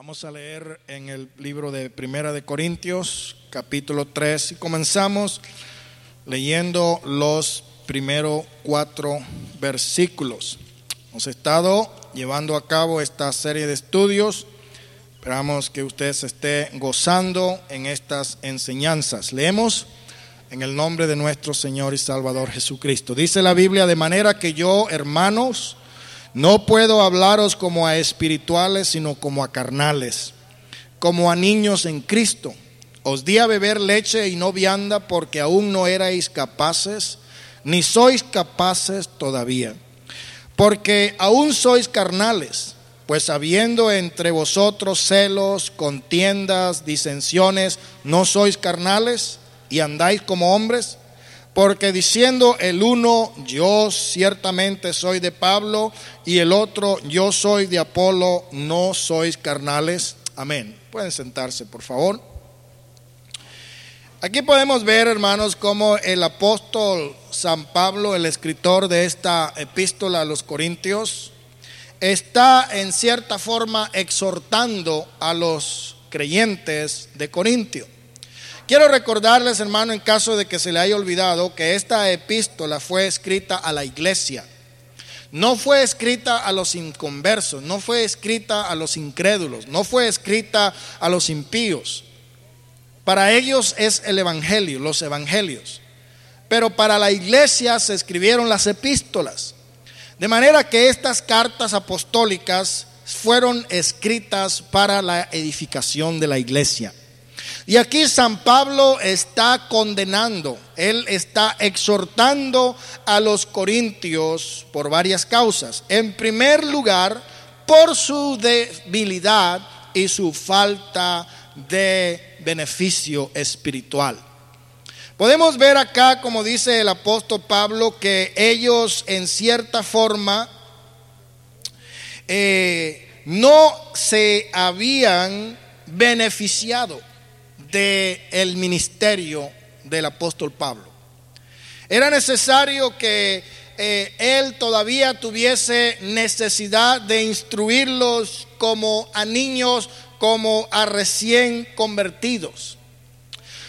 Vamos a leer en el libro de Primera de Corintios, capítulo 3, y comenzamos leyendo los primeros cuatro versículos. Hemos estado llevando a cabo esta serie de estudios. Esperamos que usted se esté gozando en estas enseñanzas. Leemos en el nombre de nuestro Señor y Salvador Jesucristo. Dice la Biblia, de manera que yo, hermanos, no puedo hablaros como a espirituales, sino como a carnales, como a niños en Cristo. Os di a beber leche y no vianda porque aún no erais capaces, ni sois capaces todavía. Porque aún sois carnales, pues habiendo entre vosotros celos, contiendas, disensiones, ¿no sois carnales y andáis como hombres? Porque diciendo el uno, yo ciertamente soy de Pablo, y el otro, yo soy de Apolo, no sois carnales. Amén. Pueden sentarse, por favor. Aquí podemos ver, hermanos, cómo el apóstol San Pablo, el escritor de esta epístola a los Corintios, está en cierta forma exhortando a los creyentes de Corintio. Quiero recordarles, hermano, en caso de que se le haya olvidado, que esta epístola fue escrita a la iglesia. No fue escrita a los inconversos, no fue escrita a los incrédulos, no fue escrita a los impíos. Para ellos es el Evangelio, los Evangelios. Pero para la iglesia se escribieron las epístolas. De manera que estas cartas apostólicas fueron escritas para la edificación de la iglesia. Y aquí San Pablo está condenando, él está exhortando a los corintios por varias causas. En primer lugar, por su debilidad y su falta de beneficio espiritual. Podemos ver acá, como dice el apóstol Pablo, que ellos en cierta forma eh, no se habían beneficiado del el ministerio del apóstol Pablo. Era necesario que eh, él todavía tuviese necesidad de instruirlos como a niños, como a recién convertidos.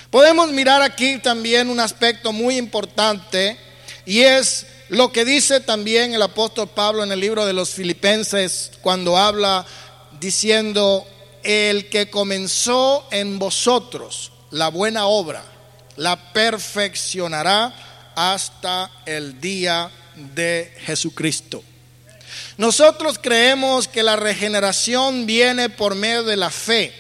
Podemos mirar aquí también un aspecto muy importante y es lo que dice también el apóstol Pablo en el libro de los Filipenses cuando habla diciendo el que comenzó en vosotros la buena obra, la perfeccionará hasta el día de Jesucristo. Nosotros creemos que la regeneración viene por medio de la fe.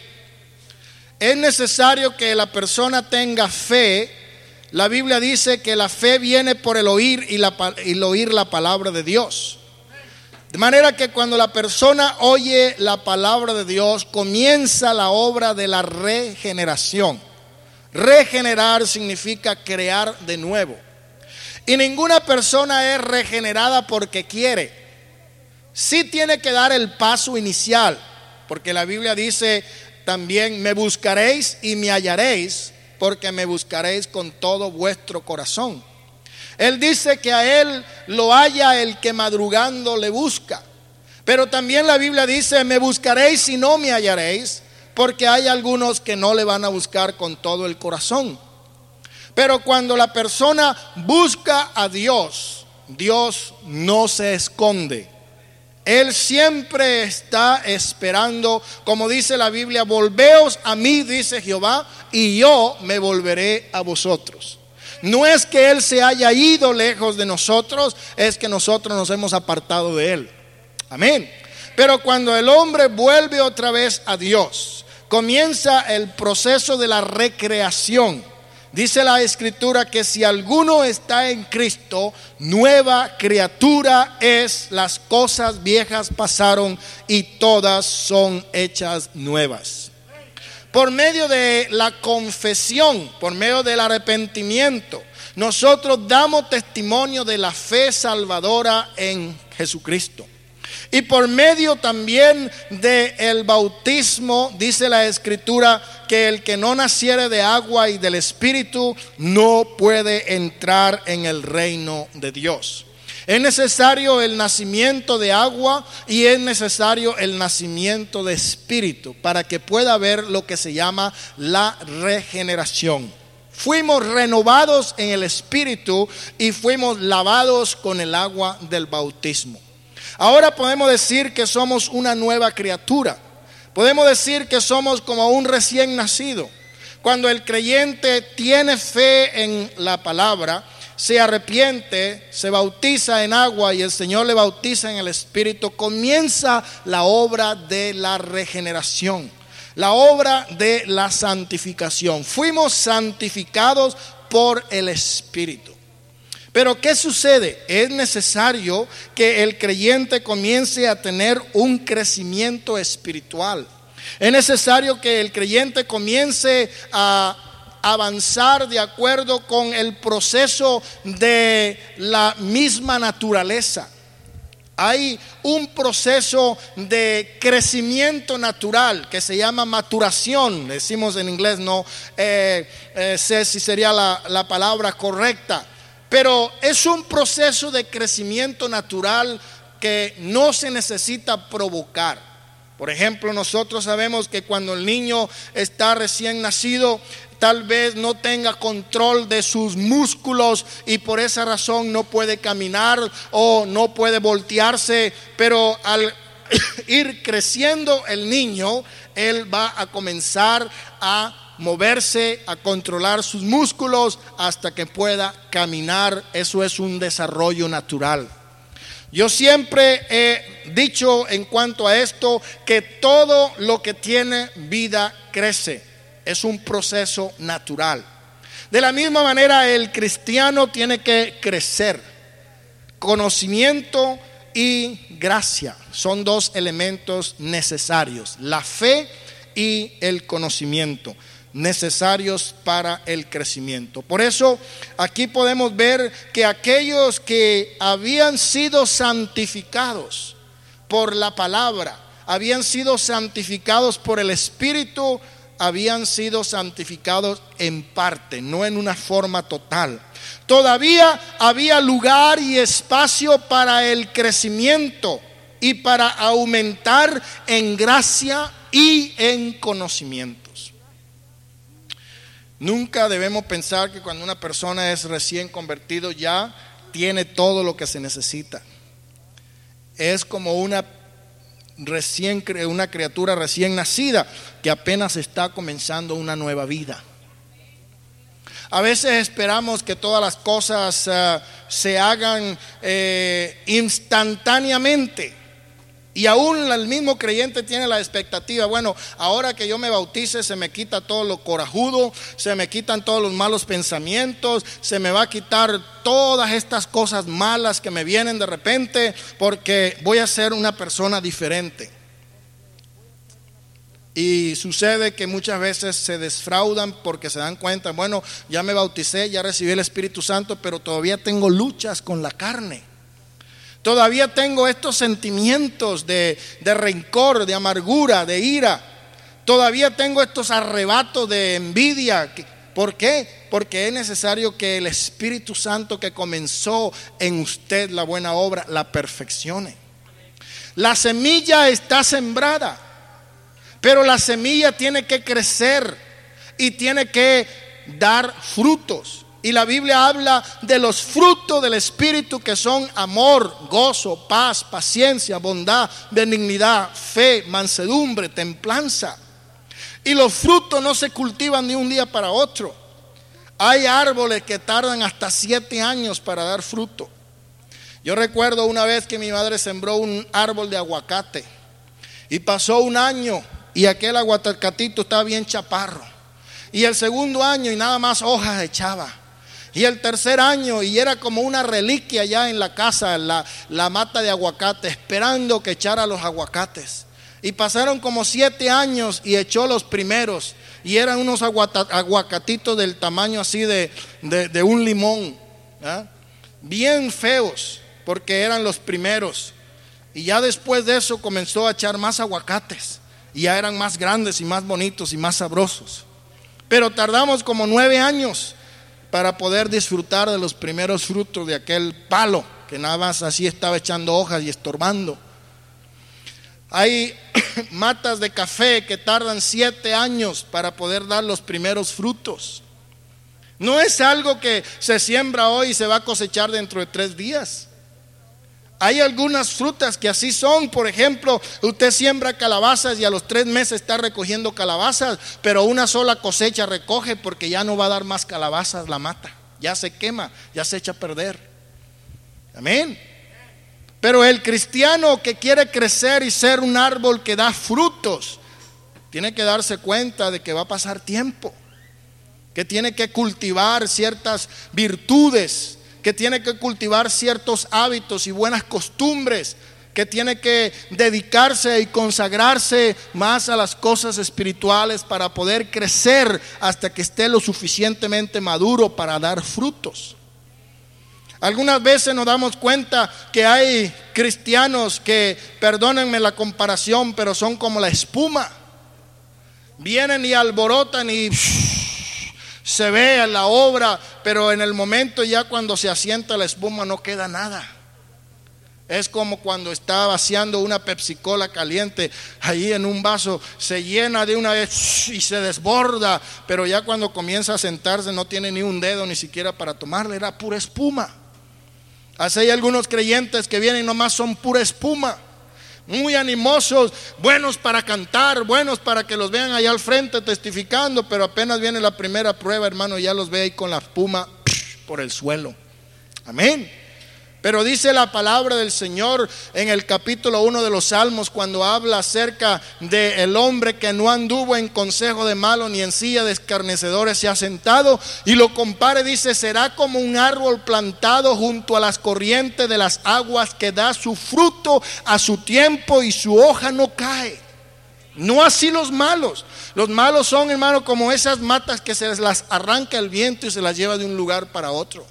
Es necesario que la persona tenga fe. La Biblia dice que la fe viene por el oír y, la, el oír la palabra de Dios. De manera que cuando la persona oye la palabra de Dios, comienza la obra de la regeneración. Regenerar significa crear de nuevo. Y ninguna persona es regenerada porque quiere. Sí tiene que dar el paso inicial, porque la Biblia dice también, me buscaréis y me hallaréis, porque me buscaréis con todo vuestro corazón. Él dice que a Él lo haya el que madrugando le busca. Pero también la Biblia dice, me buscaréis y no me hallaréis, porque hay algunos que no le van a buscar con todo el corazón. Pero cuando la persona busca a Dios, Dios no se esconde. Él siempre está esperando, como dice la Biblia, volveos a mí, dice Jehová, y yo me volveré a vosotros. No es que Él se haya ido lejos de nosotros, es que nosotros nos hemos apartado de Él. Amén. Pero cuando el hombre vuelve otra vez a Dios, comienza el proceso de la recreación. Dice la escritura que si alguno está en Cristo, nueva criatura es, las cosas viejas pasaron y todas son hechas nuevas por medio de la confesión, por medio del arrepentimiento, nosotros damos testimonio de la fe salvadora en Jesucristo. Y por medio también del el bautismo, dice la escritura, que el que no naciere de agua y del Espíritu no puede entrar en el reino de Dios. Es necesario el nacimiento de agua y es necesario el nacimiento de espíritu para que pueda haber lo que se llama la regeneración. Fuimos renovados en el espíritu y fuimos lavados con el agua del bautismo. Ahora podemos decir que somos una nueva criatura. Podemos decir que somos como un recién nacido. Cuando el creyente tiene fe en la palabra, se arrepiente, se bautiza en agua y el Señor le bautiza en el Espíritu, comienza la obra de la regeneración, la obra de la santificación. Fuimos santificados por el Espíritu. Pero ¿qué sucede? Es necesario que el creyente comience a tener un crecimiento espiritual. Es necesario que el creyente comience a avanzar de acuerdo con el proceso de la misma naturaleza. Hay un proceso de crecimiento natural que se llama maturación, decimos en inglés, no eh, eh, sé si sería la, la palabra correcta, pero es un proceso de crecimiento natural que no se necesita provocar. Por ejemplo, nosotros sabemos que cuando el niño está recién nacido, tal vez no tenga control de sus músculos y por esa razón no puede caminar o no puede voltearse, pero al ir creciendo el niño, él va a comenzar a moverse, a controlar sus músculos hasta que pueda caminar. Eso es un desarrollo natural. Yo siempre he dicho en cuanto a esto que todo lo que tiene vida crece es un proceso natural. De la misma manera, el cristiano tiene que crecer. Conocimiento y gracia son dos elementos necesarios. La fe y el conocimiento necesarios para el crecimiento. Por eso aquí podemos ver que aquellos que habían sido santificados por la palabra, habían sido santificados por el Espíritu, habían sido santificados en parte, no en una forma total. Todavía había lugar y espacio para el crecimiento y para aumentar en gracia y en conocimientos. Nunca debemos pensar que cuando una persona es recién convertido ya tiene todo lo que se necesita. Es como una recién una criatura recién nacida que apenas está comenzando una nueva vida. A veces esperamos que todas las cosas eh, se hagan eh, instantáneamente. Y aún el mismo creyente tiene la expectativa, bueno, ahora que yo me bautice se me quita todo lo corajudo, se me quitan todos los malos pensamientos, se me va a quitar todas estas cosas malas que me vienen de repente porque voy a ser una persona diferente. Y sucede que muchas veces se desfraudan porque se dan cuenta, bueno, ya me bauticé, ya recibí el Espíritu Santo, pero todavía tengo luchas con la carne. Todavía tengo estos sentimientos de, rencor, de amargura, de ira. Todavía tengo estos arrebatos de envidia. ¿Por qué? Porque es necesario que el Espíritu Santo que comenzó en usted la buena obra la perfeccione. La semilla está sembrada, pero la semilla tiene que crecer y tiene que dar frutos. Y la Biblia habla de los frutos del Espíritu que son amor, gozo, paz, paciencia, bondad, benignidad, fe, mansedumbre, templanza. Y los frutos no se cultivan de un día para otro. Hay árboles que tardan hasta siete años para dar fruto. Yo recuerdo una vez que mi madre sembró un árbol de aguacate y pasó un año y aquel aguacatito estaba bien chaparro. Y el segundo año y nada más hojas echaba. Y el tercer año, y era como una reliquia ya en la casa, la, la mata de aguacate, esperando que echara los aguacates. Y pasaron como siete años y echó los primeros. Y eran unos aguacatitos del tamaño así de, de, un limón. ¿ah? Bien feos, porque eran los primeros. Y ya después de eso comenzó a echar más aguacates. Y ya eran más grandes y más bonitos y más sabrosos. Pero tardamos como nueve años para poder disfrutar de los primeros frutos de aquel palo que nada más así estaba echando hojas y estorbando. Hay matas de café que tardan siete años para poder dar los primeros frutos. No es algo que se siembra hoy y se va a cosechar dentro de tres días. Hay algunas frutas que así son. Por ejemplo, usted siembra calabazas y a los tres meses está recogiendo calabazas, pero una sola cosecha recoge porque ya no va a dar más calabazas la mata. Ya se quema, ya se echa a perder. Amén. Pero el cristiano que quiere crecer y ser un árbol que da frutos, tiene que darse cuenta de que va a pasar tiempo, que tiene que cultivar ciertas virtudes, que tiene que cultivar ciertos hábitos y buenas costumbres, que tiene que dedicarse y consagrarse más a las cosas espirituales para poder crecer hasta que esté lo suficientemente maduro para dar frutos. Algunas veces nos damos cuenta que hay cristianos que, perdónenme la comparación, pero son como la espuma. Vienen y alborotan y se ve la obra, pero en el momento ya cuando se asienta la espuma no queda nada. Es como cuando está vaciando una Pepsi Cola caliente ahí en un vaso, se llena de una vez y se desborda, pero ya cuando comienza a sentarse no tiene ni un dedo ni siquiera para tomarle, era pura espuma. Así hay algunos creyentes que vienen y nomás son pura espuma. Muy animosos, buenos para cantar, buenos para que los vean allá al frente testificando, pero apenas viene la primera prueba, hermano, ya los ve ahí con la espuma por el suelo. Amén. Pero dice la palabra del Señor en el capítulo 1 de los Salmos cuando habla acerca del el hombre que no anduvo en consejo de malo ni en silla de escarnecedores se ha sentado y lo compare, dice, será como un árbol plantado junto a las corrientes de las aguas que da su fruto a su tiempo y su hoja no cae. No así los malos. Los malos son, hermano, como esas matas que se las arranca el viento y se las lleva de un lugar para otro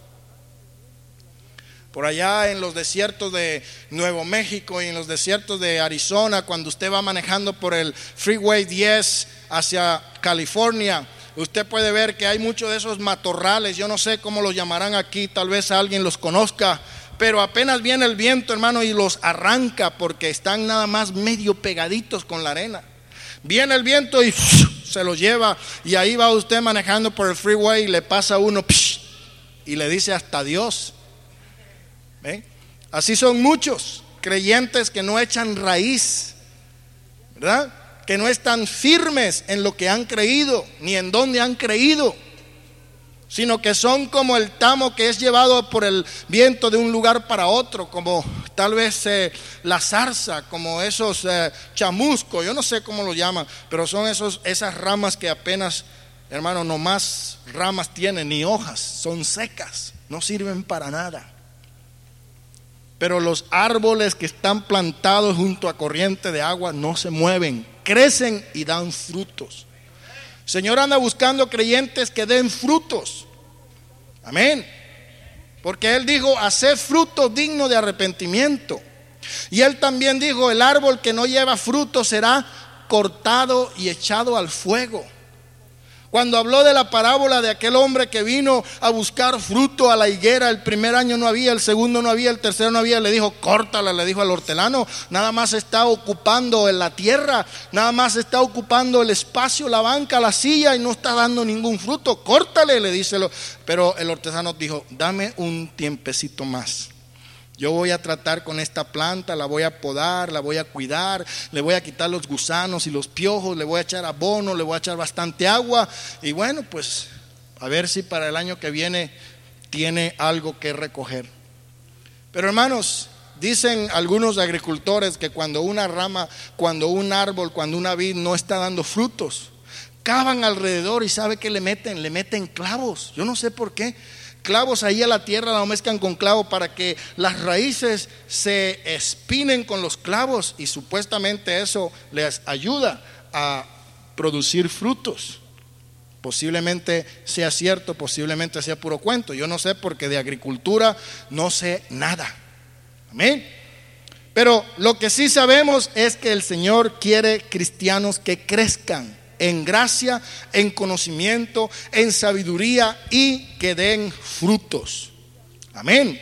por allá en los desiertos de Nuevo México y en los desiertos de Arizona, cuando usted va manejando por el Freeway 10 hacia California, usted puede ver que hay muchos de esos matorrales, yo no sé cómo los llamarán aquí, tal vez alguien los conozca, pero apenas viene el viento, hermano, y los arranca porque están nada más medio pegaditos con la arena. Viene el viento y se los lleva y ahí va usted manejando por el freeway y le pasa uno y le dice hasta Dios. Así son muchos creyentes que no echan raíz, ¿verdad? Que no están firmes en lo que han creído, ni en dónde han creído, sino que son como el tamo que es llevado por el viento de un lugar para otro, como tal vez eh, la zarza, como esos eh, chamuscos, yo no sé cómo lo llaman, pero son esos, esas ramas que apenas, hermano, no más ramas tienen, ni hojas, son secas, no sirven para nada. Pero los árboles que están plantados junto a corriente de agua no se mueven, crecen y dan frutos. Señor anda buscando creyentes que den frutos. Amén. Porque Él dijo, hacer fruto digno de arrepentimiento. Y Él también dijo, el árbol que no lleva fruto será cortado y echado al fuego. Cuando habló de la parábola de aquel hombre que vino a buscar fruto a la higuera, el primer año no había, el segundo no había, el tercero no había, le dijo, córtala, le dijo al hortelano, nada más está ocupando en la tierra, nada más está ocupando el espacio, la banca, la silla y no está dando ningún fruto, córtale, le dice, pero el hortelano dijo, dame un tiempecito más. Yo voy a tratar con esta planta, la voy a podar, la voy a cuidar, le voy a quitar los gusanos y los piojos, le voy a echar abono, le voy a echar bastante agua y bueno, pues a ver si para el año que viene tiene algo que recoger. Pero hermanos, dicen algunos agricultores que cuando una rama, cuando un árbol, cuando una vid no está dando frutos, cavan alrededor y sabe que le meten, le meten clavos. Yo no sé por qué clavos ahí a la tierra, la mezclan con clavo para que las raíces se espinen con los clavos y supuestamente eso les ayuda a producir frutos. Posiblemente sea cierto, posiblemente sea puro cuento. Yo no sé porque de agricultura no sé nada. Amén. Pero lo que sí sabemos es que el Señor quiere cristianos que crezcan en gracia, en conocimiento, en sabiduría y que den frutos. Amén.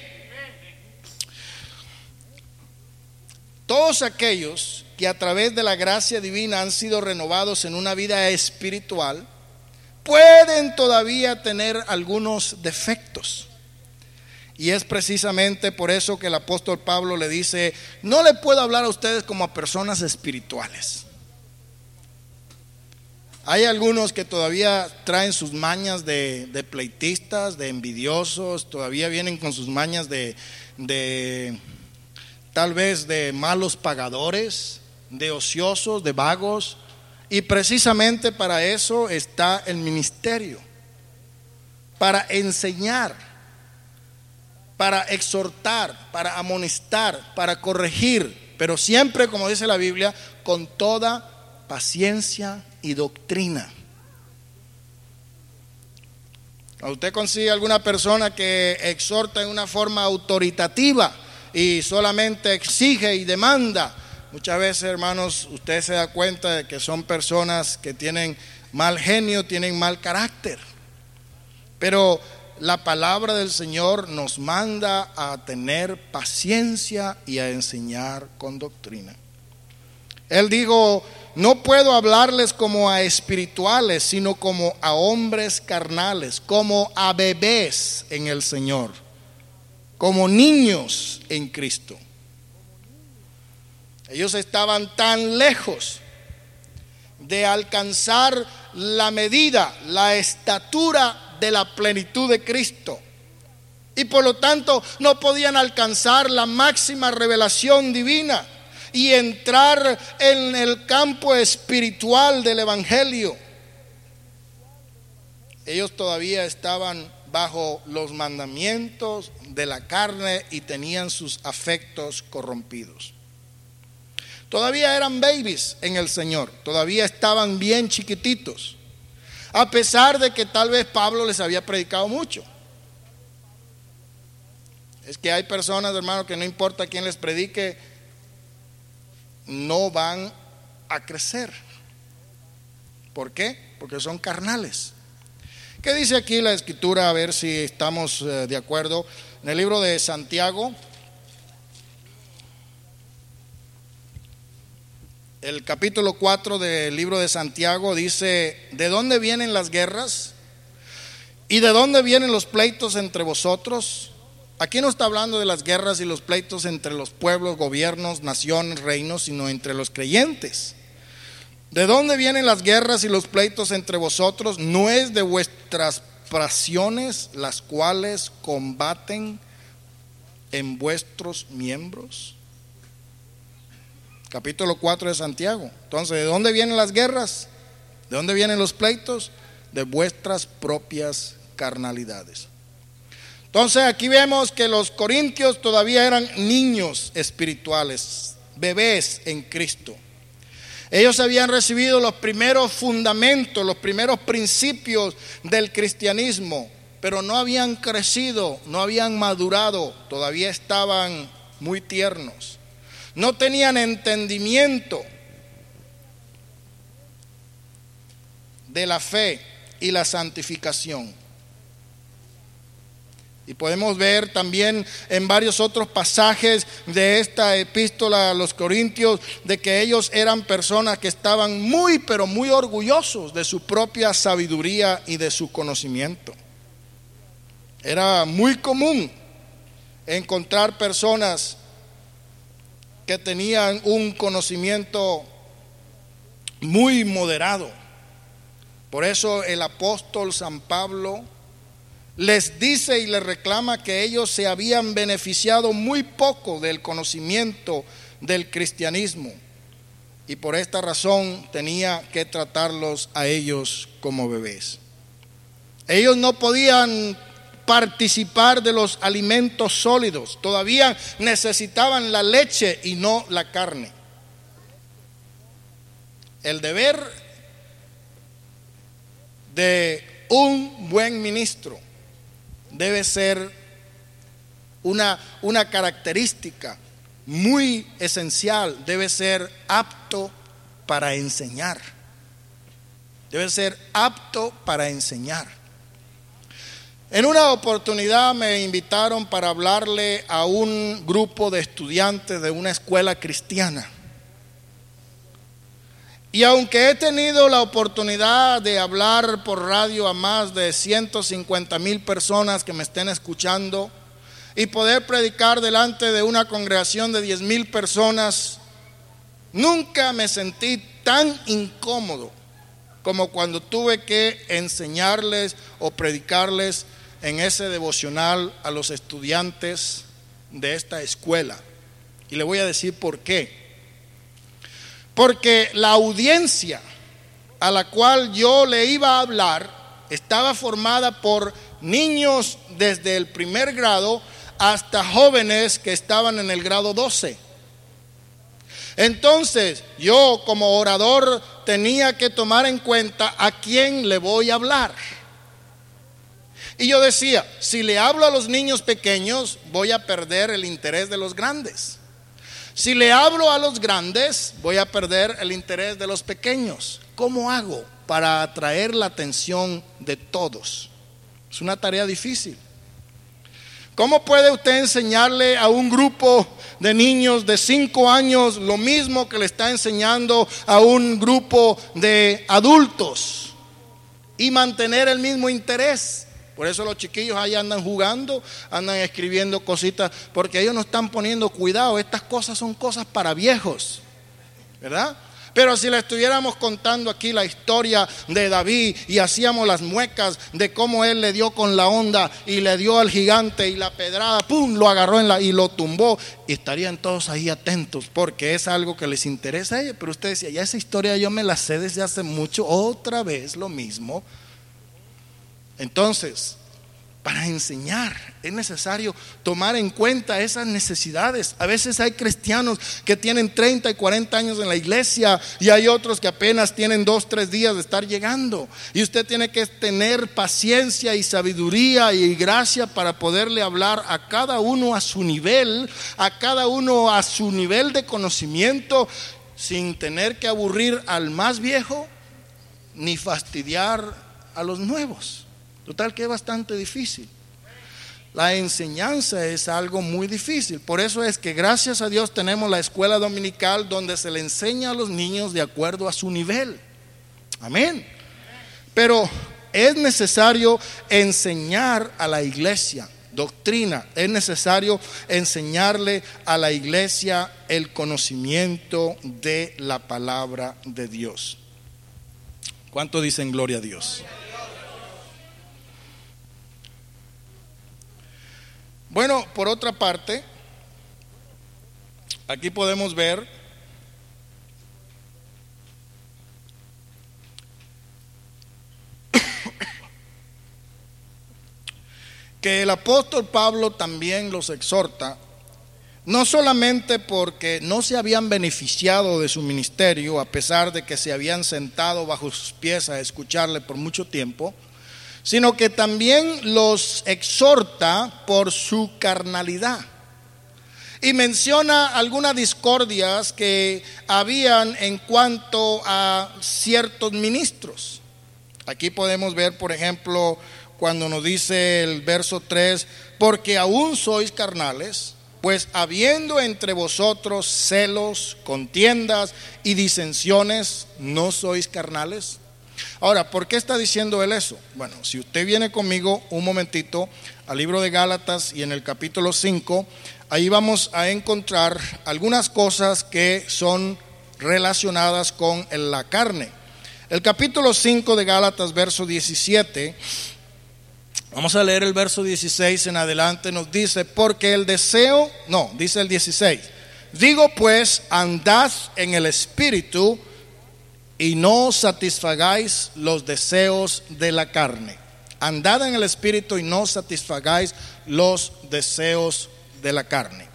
todos aquellos que a través de la gracia divina han sido renovados en una vida espiritual, pueden todavía tener algunos defectos. Y es precisamente por eso que el apóstol Pablo le dice, no le puedo hablar a ustedes como a personas espirituales. Hay algunos que todavía traen sus mañas de, pleitistas, de envidiosos, todavía vienen con sus mañas de, de tal vez de malos pagadores, de ociosos, de vagos. Y precisamente para eso está el ministerio, para enseñar, para exhortar, para amonestar, para corregir, pero siempre, como dice la Biblia, con toda paciencia y doctrina. usted consigue alguna persona que exhorta en una forma autoritativa y solamente exige y demanda, Muchas veces, hermanos, usted se da cuenta de que son personas que tienen mal genio, tienen mal carácter. Pero la palabra del Señor nos manda a tener paciencia y a enseñar con doctrina. Él dijo, no puedo hablarles como a espirituales, sino como a hombres carnales, como a bebés en el Señor, como niños en Cristo. Ellos estaban tan lejos de alcanzar la medida, la estatura de la plenitud de Cristo. Y por lo tanto no podían alcanzar la máxima revelación divina y entrar en el campo espiritual del Evangelio. Ellos todavía estaban bajo los mandamientos de la carne y tenían sus afectos corrompidos. Todavía eran babies en el Señor, todavía estaban bien chiquititos, a pesar de que tal vez Pablo les había predicado mucho. Es que hay personas, hermanos, que no importa quién les predique, no van a crecer. ¿Por qué? Porque son carnales. ¿Qué dice aquí la escritura? A ver si estamos eh, de acuerdo. En el libro de Santiago, el capítulo 4 del libro de Santiago dice, ¿de dónde vienen las guerras? ¿Y de dónde vienen los pleitos entre vosotros? Aquí no está hablando de las guerras y los pleitos entre los pueblos, gobiernos, naciones, reinos, sino entre los creyentes. ¿De dónde vienen las guerras y los pleitos entre vosotros? ¿No es de vuestras pasiones las cuales combaten en vuestros miembros? capítulo 4 de Santiago. Entonces, ¿de dónde vienen las guerras? ¿De dónde vienen los pleitos? De vuestras propias carnalidades. Entonces aquí vemos que los corintios todavía eran niños espirituales, bebés en Cristo. Ellos habían recibido los primeros fundamentos, los primeros principios del cristianismo, pero no habían crecido, no habían madurado, todavía estaban muy tiernos no tenían entendimiento de la fe y la santificación. Y podemos ver también en varios otros pasajes de esta epístola a los Corintios de que ellos eran personas que estaban muy, pero muy orgullosos de su propia sabiduría y de su conocimiento. Era muy común encontrar personas que tenían un conocimiento muy moderado. Por eso el apóstol San Pablo les dice y les reclama que ellos se habían beneficiado muy poco del conocimiento del cristianismo y por esta razón tenía que tratarlos a ellos como bebés. Ellos no podían participar de los alimentos sólidos. Todavía necesitaban la leche y no la carne. El deber de un buen ministro debe ser una, una característica muy esencial, debe ser apto para enseñar. Debe ser apto para enseñar. En una oportunidad me invitaron para hablarle a un grupo de estudiantes de una escuela cristiana. Y aunque he tenido la oportunidad de hablar por radio a más de 150 mil personas que me estén escuchando y poder predicar delante de una congregación de 10 mil personas, nunca me sentí tan incómodo como cuando tuve que enseñarles o predicarles en ese devocional a los estudiantes de esta escuela. Y le voy a decir por qué. Porque la audiencia a la cual yo le iba a hablar estaba formada por niños desde el primer grado hasta jóvenes que estaban en el grado 12. Entonces, yo como orador tenía que tomar en cuenta a quién le voy a hablar. Y yo decía, si le hablo a los niños pequeños, voy a perder el interés de los grandes. Si le hablo a los grandes, voy a perder el interés de los pequeños. ¿Cómo hago para atraer la atención de todos? Es una tarea difícil. ¿Cómo puede usted enseñarle a un grupo de niños de 5 años lo mismo que le está enseñando a un grupo de adultos y mantener el mismo interés? Por eso los chiquillos ahí andan jugando, andan escribiendo cositas, porque ellos no están poniendo cuidado. Estas cosas son cosas para viejos, ¿verdad? Pero si le estuviéramos contando aquí la historia de David y hacíamos las muecas de cómo él le dio con la onda y le dio al gigante y la pedrada, ¡pum!, lo agarró en la, y lo tumbó. Estarían todos ahí atentos porque es algo que les interesa a ellos. Pero usted decía, ya esa historia yo me la sé desde hace mucho, otra vez lo mismo. Entonces, para enseñar es necesario tomar en cuenta esas necesidades. A veces hay cristianos que tienen 30 y 40 años en la iglesia y hay otros que apenas tienen dos, tres días de estar llegando. Y usted tiene que tener paciencia y sabiduría y gracia para poderle hablar a cada uno a su nivel, a cada uno a su nivel de conocimiento, sin tener que aburrir al más viejo ni fastidiar a los nuevos. Total que es bastante difícil. La enseñanza es algo muy difícil. Por eso es que gracias a Dios tenemos la escuela dominical donde se le enseña a los niños de acuerdo a su nivel. Amén. Pero es necesario enseñar a la iglesia doctrina. Es necesario enseñarle a la iglesia el conocimiento de la palabra de Dios. ¿Cuánto dicen gloria a Dios? Bueno, por otra parte, aquí podemos ver que el apóstol Pablo también los exhorta, no solamente porque no se habían beneficiado de su ministerio, a pesar de que se habían sentado bajo sus pies a escucharle por mucho tiempo, sino que también los exhorta por su carnalidad. Y menciona algunas discordias que habían en cuanto a ciertos ministros. Aquí podemos ver, por ejemplo, cuando nos dice el verso 3, porque aún sois carnales, pues habiendo entre vosotros celos, contiendas y disensiones, ¿no sois carnales? Ahora, ¿por qué está diciendo él eso? Bueno, si usted viene conmigo un momentito al libro de Gálatas y en el capítulo 5, ahí vamos a encontrar algunas cosas que son relacionadas con la carne. El capítulo 5 de Gálatas, verso 17, vamos a leer el verso 16 en adelante, nos dice, porque el deseo, no, dice el 16, digo pues, andad en el espíritu, y no satisfagáis los deseos de la carne. Andad en el Espíritu y no satisfagáis los deseos de la carne.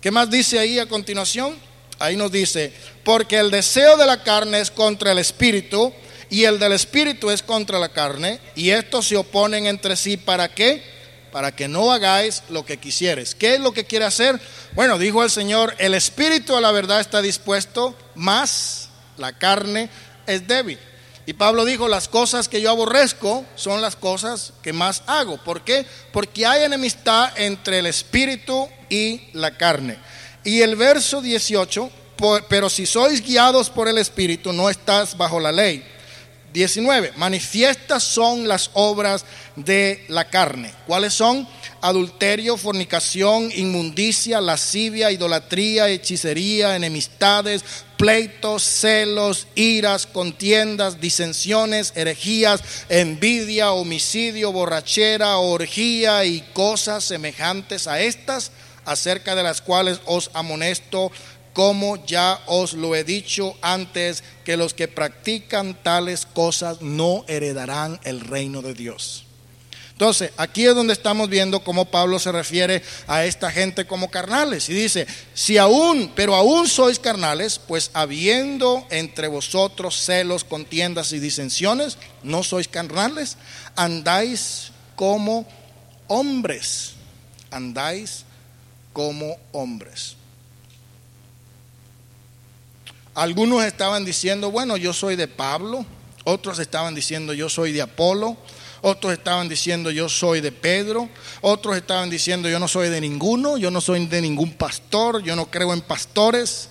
¿Qué más dice ahí a continuación? Ahí nos dice, porque el deseo de la carne es contra el Espíritu y el del Espíritu es contra la carne y estos se oponen entre sí. ¿Para qué? Para que no hagáis lo que quisieres. ¿Qué es lo que quiere hacer? Bueno, dijo el Señor, el Espíritu a la verdad está dispuesto, más la carne es débil. Y Pablo dijo, las cosas que yo aborrezco son las cosas que más hago. ¿Por qué? Porque hay enemistad entre el espíritu y la carne. Y el verso 18, pero si sois guiados por el espíritu, no estás bajo la ley. 19. Manifiestas son las obras de la carne. ¿Cuáles son? Adulterio, fornicación, inmundicia, lascivia, idolatría, hechicería, enemistades, pleitos, celos, iras, contiendas, disensiones, herejías, envidia, homicidio, borrachera, orgía y cosas semejantes a estas, acerca de las cuales os amonesto como ya os lo he dicho antes, que los que practican tales cosas no heredarán el reino de Dios. Entonces, aquí es donde estamos viendo cómo Pablo se refiere a esta gente como carnales. Y dice, si aún, pero aún sois carnales, pues habiendo entre vosotros celos, contiendas y disensiones, no sois carnales, andáis como hombres, andáis como hombres. Algunos estaban diciendo, bueno, yo soy de Pablo, otros estaban diciendo, yo soy de Apolo, otros estaban diciendo, yo soy de Pedro, otros estaban diciendo, yo no soy de ninguno, yo no soy de ningún pastor, yo no creo en pastores.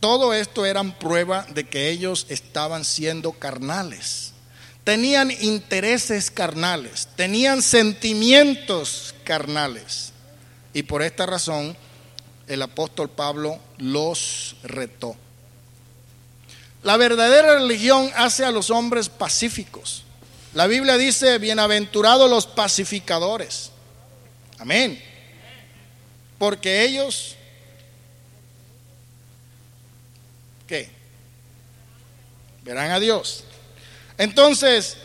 Todo esto eran prueba de que ellos estaban siendo carnales. Tenían intereses carnales, tenían sentimientos carnales. Y por esta razón el apóstol Pablo los retó. La verdadera religión hace a los hombres pacíficos. La Biblia dice, bienaventurados los pacificadores. Amén. Porque ellos, ¿qué? Verán a Dios. Entonces,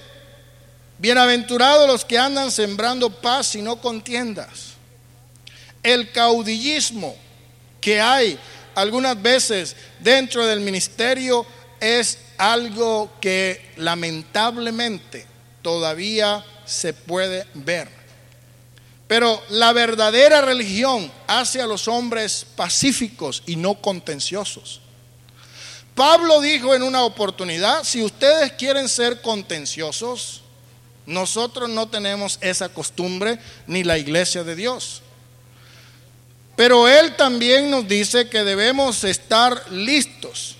bienaventurados los que andan sembrando paz y no contiendas. El caudillismo que hay algunas veces dentro del ministerio es algo que lamentablemente todavía se puede ver. Pero la verdadera religión hace a los hombres pacíficos y no contenciosos. Pablo dijo en una oportunidad, si ustedes quieren ser contenciosos, nosotros no tenemos esa costumbre ni la iglesia de Dios. Pero Él también nos dice que debemos estar listos.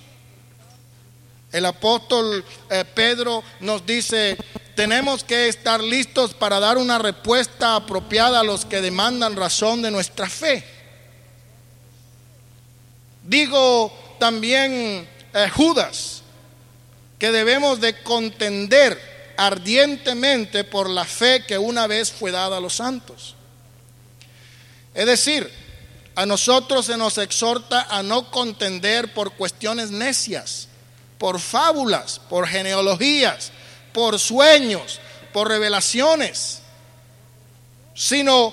El apóstol eh, Pedro nos dice, tenemos que estar listos para dar una respuesta apropiada a los que demandan razón de nuestra fe. Digo también eh, Judas que debemos de contender ardientemente por la fe que una vez fue dada a los santos. Es decir, a nosotros se nos exhorta a no contender por cuestiones necias, por fábulas, por genealogías, por sueños, por revelaciones, sino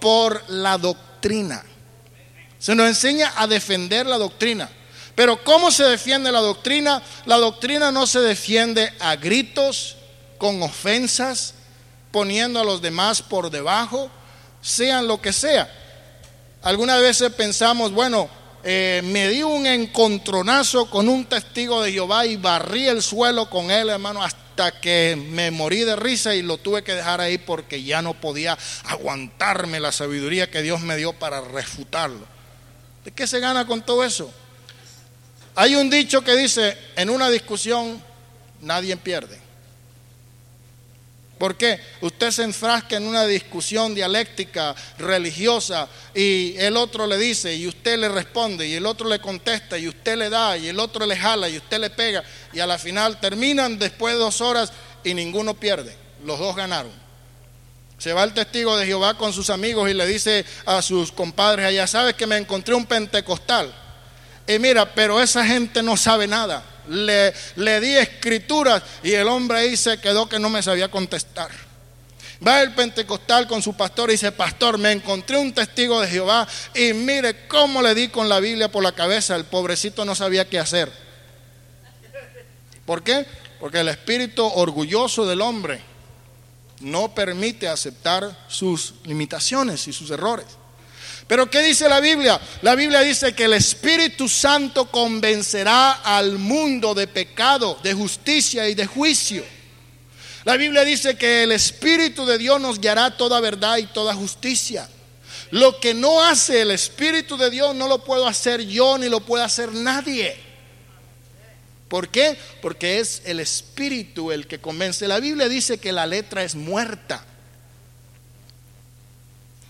por la doctrina. Se nos enseña a defender la doctrina. Pero ¿cómo se defiende la doctrina? La doctrina no se defiende a gritos, con ofensas, poniendo a los demás por debajo, sean lo que sea. Algunas veces pensamos, bueno, eh, me di un encontronazo con un testigo de Jehová y barrí el suelo con él, hermano, hasta que me morí de risa y lo tuve que dejar ahí porque ya no podía aguantarme la sabiduría que Dios me dio para refutarlo. ¿De qué se gana con todo eso? Hay un dicho que dice, en una discusión nadie pierde. ¿Por qué? Usted se enfrasca en una discusión dialéctica religiosa y el otro le dice y usted le responde y el otro le contesta y usted le da y el otro le jala y usted le pega y a la final terminan después de dos horas y ninguno pierde. Los dos ganaron. Se va el testigo de Jehová con sus amigos y le dice a sus compadres allá, sabes que me encontré un pentecostal. Y mira, pero esa gente no sabe nada le, le di escrituras y el hombre ahí se quedó que no me sabía contestar. Va el pentecostal con su pastor y dice, pastor, me encontré un testigo de Jehová y mire cómo le di con la Biblia por la cabeza. El pobrecito no sabía qué hacer. ¿Por qué? Porque el espíritu orgulloso del hombre no permite aceptar sus limitaciones y sus errores. Pero ¿qué dice la Biblia? La Biblia dice que el Espíritu Santo convencerá al mundo de pecado, de justicia y de juicio. La Biblia dice que el Espíritu de Dios nos guiará toda verdad y toda justicia. Lo que no hace el Espíritu de Dios no lo puedo hacer yo ni lo puede hacer nadie. ¿Por qué? Porque es el Espíritu el que convence. La Biblia dice que la letra es muerta.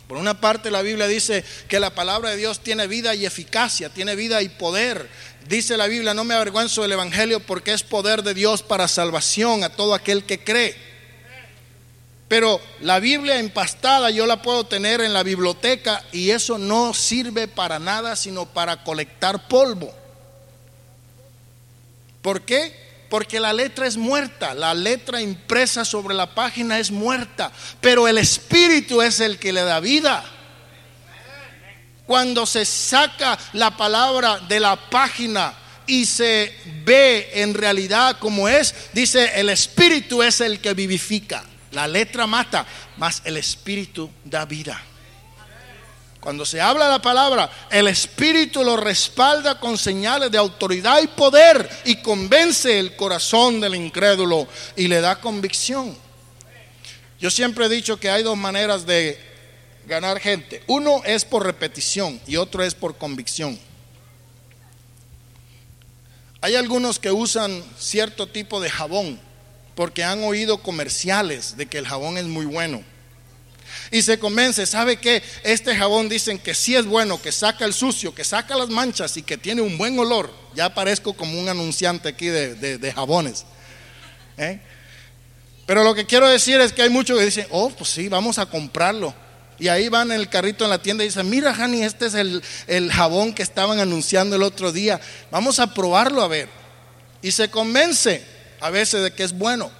Por una parte la Biblia dice que la palabra de Dios tiene vida y eficacia, tiene vida y poder. Dice la Biblia, no me avergüenzo del Evangelio porque es poder de Dios para salvación a todo aquel que cree. Pero la Biblia empastada yo la puedo tener en la biblioteca y eso no sirve para nada sino para colectar polvo. ¿Por qué? Porque la letra es muerta, la letra impresa sobre la página es muerta, pero el espíritu es el que le da vida. Cuando se saca la palabra de la página y se ve en realidad como es, dice, el espíritu es el que vivifica. La letra mata, mas el espíritu da vida. Cuando se habla la palabra, el Espíritu lo respalda con señales de autoridad y poder y convence el corazón del incrédulo y le da convicción. Yo siempre he dicho que hay dos maneras de ganar gente. Uno es por repetición y otro es por convicción. Hay algunos que usan cierto tipo de jabón porque han oído comerciales de que el jabón es muy bueno y se convence, ¿sabe qué? Este jabón dicen que sí es bueno, que saca el sucio, que saca las manchas y que tiene un buen olor. Ya parezco como un anunciante aquí de, jabones. ¿eh? Pero lo que quiero decir es que hay muchos que dicen, oh, pues sí, vamos a comprarlo. Y ahí van en el carrito en la tienda y dicen, mira, Hani, este es el, el jabón que estaban anunciando el otro día. Vamos a probarlo a ver. Y se convence a veces de que es bueno.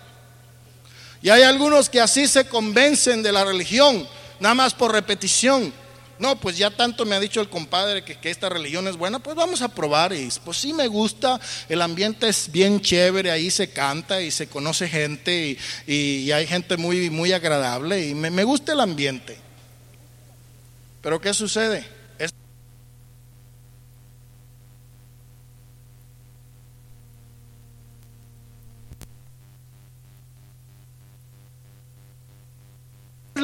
Y hay algunos que así se convencen de la religión, nada más por repetición. No, pues ya tanto me ha dicho el compadre que, esta religión es buena, pues vamos a probar. Y pues sí me gusta, el ambiente es bien chévere, ahí se canta y se conoce gente y, hay gente muy, muy agradable y me gusta el ambiente. Pero ¿qué sucede?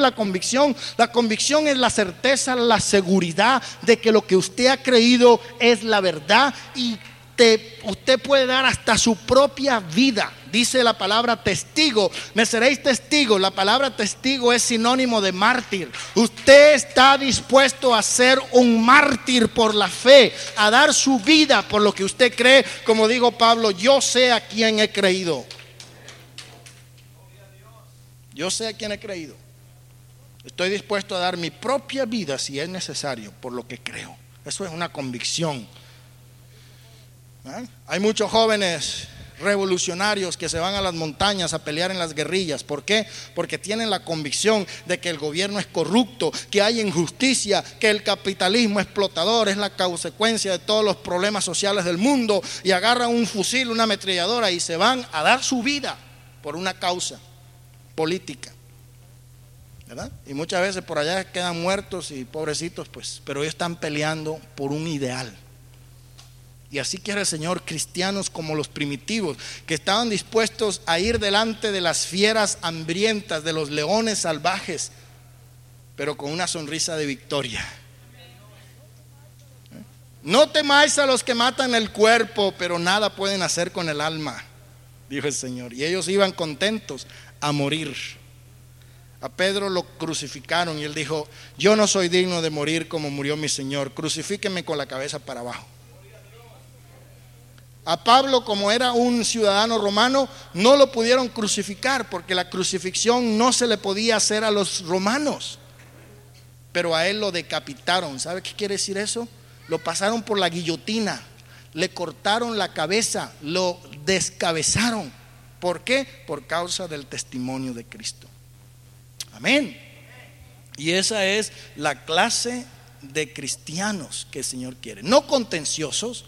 La convicción? La convicción es la certeza, la seguridad de que lo que usted ha creído es la verdad y te, usted puede dar hasta su propia vida. Dice la palabra testigo, me seréis testigo. La palabra testigo es sinónimo de mártir. Usted está dispuesto a ser un mártir por la fe, a dar su vida por lo que usted cree. Como digo Pablo, yo sé a quién he creído. Yo sé a quién he creído. Estoy dispuesto a dar mi propia vida si es necesario por lo que creo. Eso es una convicción. ¿Eh? Hay muchos jóvenes revolucionarios que se van a las montañas a pelear en las guerrillas. ¿Por qué? Porque tienen la convicción de que el gobierno es corrupto, que hay injusticia, que el capitalismo explotador es la consecuencia de todos los problemas sociales del mundo y agarran un fusil, una ametralladora y se van a dar su vida por una causa política. Y muchas veces por allá quedan muertos y pobrecitos, pues, pero ellos están peleando por un ideal. Y así quiere el Señor cristianos como los primitivos, que estaban dispuestos a ir delante de las fieras hambrientas, de los leones salvajes, pero con una sonrisa de victoria. No temáis a los que matan el cuerpo, pero nada pueden hacer con el alma, dijo el Señor. Y ellos iban contentos a morir. A Pedro lo crucificaron y él dijo, yo no soy digno de morir como murió mi Señor, crucifíqueme con la cabeza para abajo. A Pablo, como era un ciudadano romano, no lo pudieron crucificar porque la crucifixión no se le podía hacer a los romanos. Pero a él lo decapitaron. ¿Sabe qué quiere decir eso? Lo pasaron por la guillotina, le cortaron la cabeza, lo descabezaron. ¿Por qué? Por causa del testimonio de Cristo. Amén. Y esa es la clase de cristianos que el Señor quiere. No contenciosos,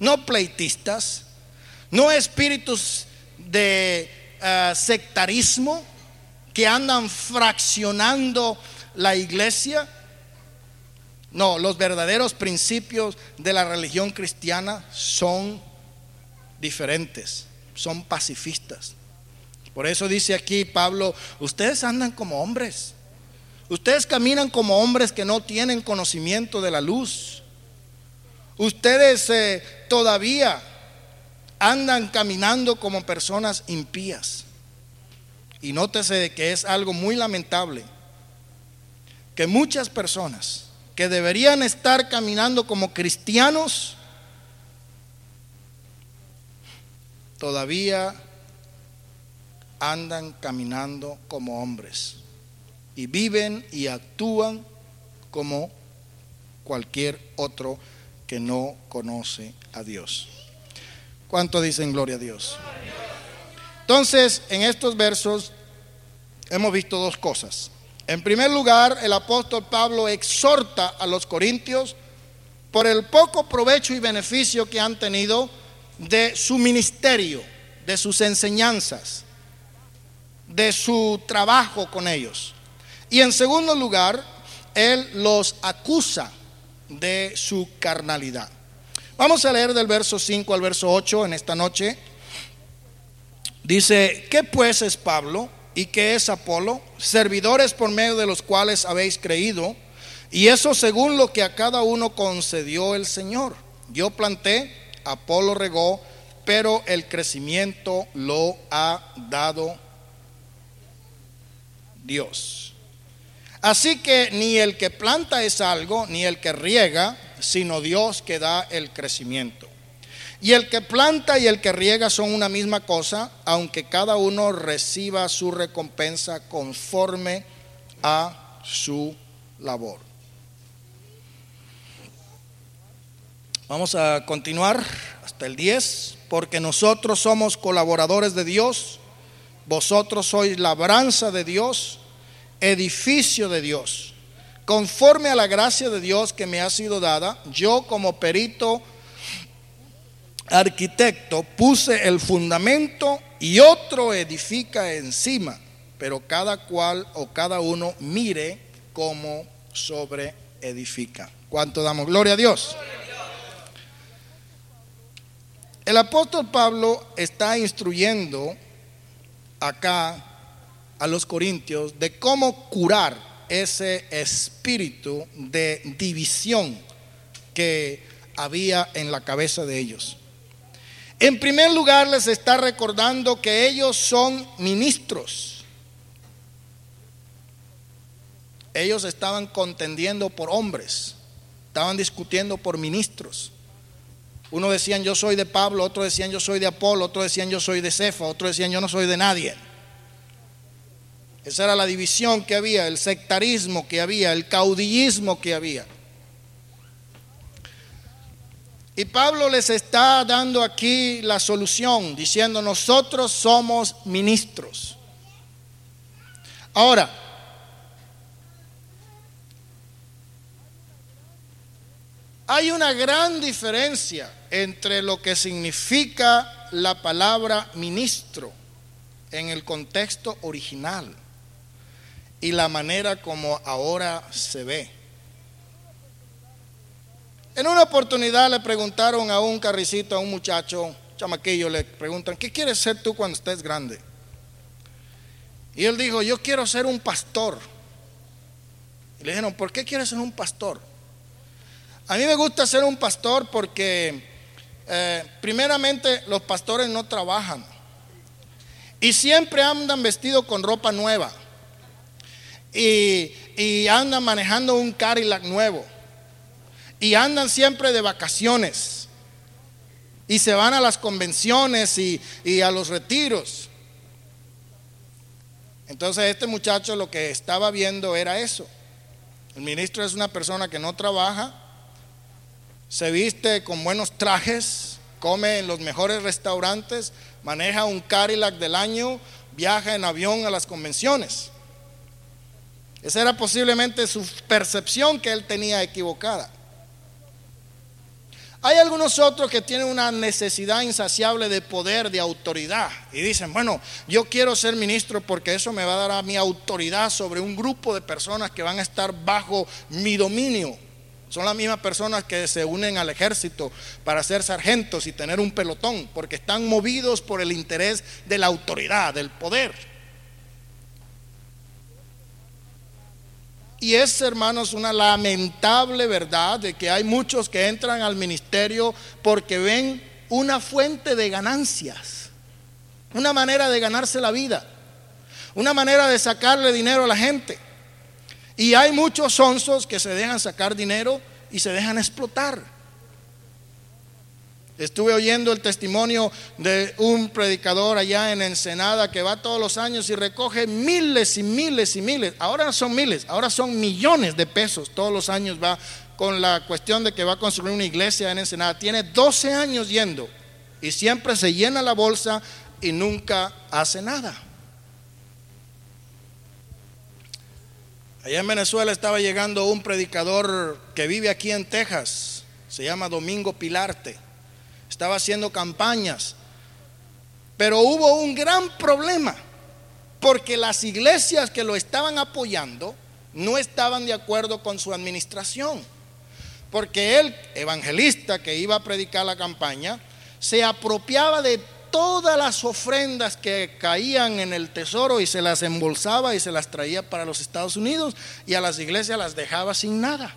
no pleitistas, no espíritus de eh, sectarismo que andan fraccionando la iglesia. No, los verdaderos principios de la religión cristiana son diferentes, son pacifistas. Por eso dice aquí Pablo, ustedes andan como hombres, ustedes caminan como hombres que no tienen conocimiento de la luz, ustedes eh, todavía andan caminando como personas impías. Y nótese que es algo muy lamentable que muchas personas que deberían estar caminando como cristianos todavía andan caminando como hombres y viven y actúan como cualquier otro que no conoce a Dios. ¿Cuánto dicen gloria a Dios? Entonces, en estos versos hemos visto dos cosas. En primer lugar, el apóstol Pablo exhorta a los corintios por el poco provecho y beneficio que han tenido de su ministerio, de sus enseñanzas, de su trabajo con ellos. Y en segundo lugar, él los acusa de su carnalidad. Vamos a leer del verso 5 al verso 8 en esta noche. Dice, ¿qué pues es Pablo y qué es Apolo? Servidores por medio de los cuales habéis creído, y eso según lo que a cada uno concedió el Señor. Yo planté, Apolo regó, pero el crecimiento lo ha dado Dios. Así que ni el que planta es algo, ni el que riega, sino Dios que da el crecimiento. Y el que planta y el que riega son una misma cosa, aunque cada uno reciba su recompensa conforme a su labor. Vamos a continuar hasta el 10, porque nosotros somos colaboradores de Dios vosotros sois labranza de Dios, edificio de Dios. Conforme a la gracia de Dios que me ha sido dada, yo como perito arquitecto puse el fundamento y otro edifica encima, pero cada cual o cada uno mire cómo sobre edifica. ¿Cuánto damos gloria a Dios? El apóstol Pablo está instruyendo acá a los corintios de cómo curar ese espíritu de división que había en la cabeza de ellos. En primer lugar les está recordando que ellos son ministros. Ellos estaban contendiendo por hombres, estaban discutiendo por ministros. Uno decían yo soy de Pablo, otro decían yo soy de Apolo, otro decían yo soy de Cefa, otro decían yo no soy de nadie. Esa era la división que había, el sectarismo que había, el caudillismo que había. Y Pablo les está dando aquí la solución, diciendo nosotros somos ministros. Ahora, hay una gran diferencia entre lo que significa la palabra ministro en el contexto original y la manera como ahora se ve. En una oportunidad le preguntaron a un carricito, a un muchacho, chamaquillo, le preguntan, ¿qué quieres ser tú cuando estés grande? Y él dijo, yo quiero ser un pastor. Y le dijeron, ¿por qué quieres ser un pastor? A mí me gusta ser un pastor porque eh, primeramente los pastores no trabajan y siempre andan vestidos con ropa nueva y, y andan manejando un Cadillac nuevo y andan siempre de vacaciones y se van a las convenciones y, y a los retiros. Entonces este muchacho lo que estaba viendo era eso. El ministro es una persona que no trabaja, se viste con buenos trajes, come en los mejores restaurantes, maneja un Cadillac del año, viaja en avión a las convenciones. Esa era posiblemente su percepción que él tenía equivocada. Hay algunos otros que tienen una necesidad insaciable de poder, de autoridad, y dicen, bueno, yo quiero ser ministro porque eso me va a dar a mi autoridad sobre un grupo de personas que van a estar bajo mi dominio. Son las mismas personas que se unen al ejército para ser sargentos y tener un pelotón, porque están movidos por el interés de la autoridad, del poder. Y es, hermanos, una lamentable verdad de que hay muchos que entran al ministerio porque ven una fuente de ganancias, una manera de ganarse la vida, una manera de sacarle dinero a la gente. Y hay muchos sonsos que se dejan sacar dinero y se dejan explotar. Estuve oyendo el testimonio de un predicador allá en Ensenada que va todos los años y recoge miles y miles y miles. Ahora son miles, ahora son millones de pesos. Todos los años va con la cuestión de que va a construir una iglesia en Ensenada. Tiene 12 años yendo y siempre se llena la bolsa y nunca hace nada. Allá en Venezuela estaba llegando un predicador que vive aquí en Texas, se llama Domingo Pilarte. Estaba haciendo campañas, pero hubo un gran problema, porque las iglesias que lo estaban apoyando no estaban de acuerdo con su administración. Porque él, evangelista que iba a predicar la campaña, se apropiaba de todas las ofrendas que caían en el tesoro y se las embolsaba y se las traía para los Estados Unidos y a las iglesias las dejaba sin nada.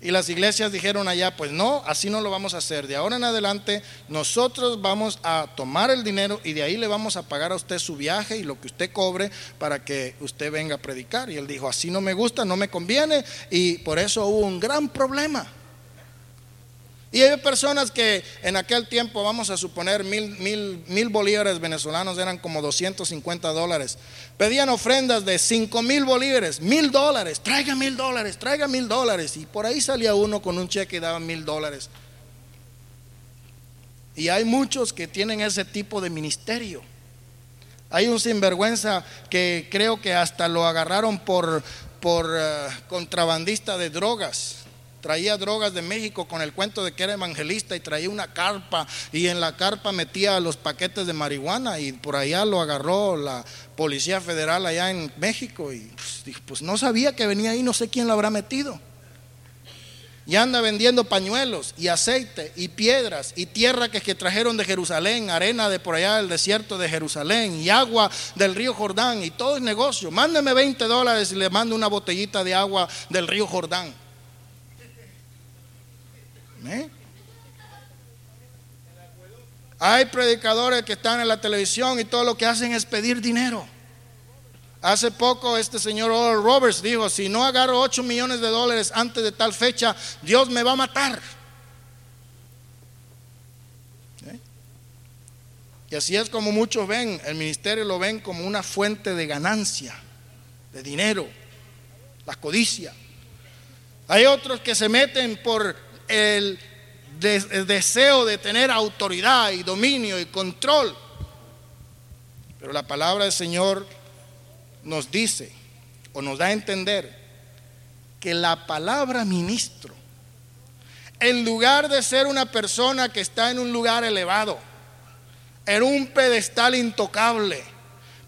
Y las iglesias dijeron allá, pues no, así no lo vamos a hacer. De ahora en adelante nosotros vamos a tomar el dinero y de ahí le vamos a pagar a usted su viaje y lo que usted cobre para que usted venga a predicar. Y él dijo, así no me gusta, no me conviene y por eso hubo un gran problema. Y hay personas que en aquel tiempo, vamos a suponer, mil, mil, mil bolívares venezolanos eran como 250 dólares. Pedían ofrendas de 5 mil bolívares, mil dólares, traiga mil dólares, traiga mil dólares. Y por ahí salía uno con un cheque y daba mil dólares. Y hay muchos que tienen ese tipo de ministerio. Hay un sinvergüenza que creo que hasta lo agarraron por, por eh, contrabandista de drogas traía drogas de México con el cuento de que era evangelista y traía una carpa y en la carpa metía los paquetes de marihuana y por allá lo agarró la Policía Federal allá en México y pues, pues no sabía que venía ahí, no sé quién lo habrá metido. Y anda vendiendo pañuelos y aceite y piedras y tierra que, que trajeron de Jerusalén, arena de por allá del desierto de Jerusalén y agua del río Jordán y todo es negocio. Mándeme 20 dólares y le mando una botellita de agua del río Jordán. ¿Eh? Hay predicadores que están en la televisión y todo lo que hacen es pedir dinero. Hace poco este señor Oral Roberts dijo, si no agarro 8 millones de dólares antes de tal fecha, Dios me va a matar. ¿Eh? Y así es como muchos ven, el ministerio lo ven como una fuente de ganancia, de dinero, la codicia. Hay otros que se meten por el, deseo de tener autoridad y dominio y control. Pero la palabra del Señor nos dice o nos da a entender que la palabra ministro, en lugar de ser una persona que está en un lugar elevado, en un pedestal intocable,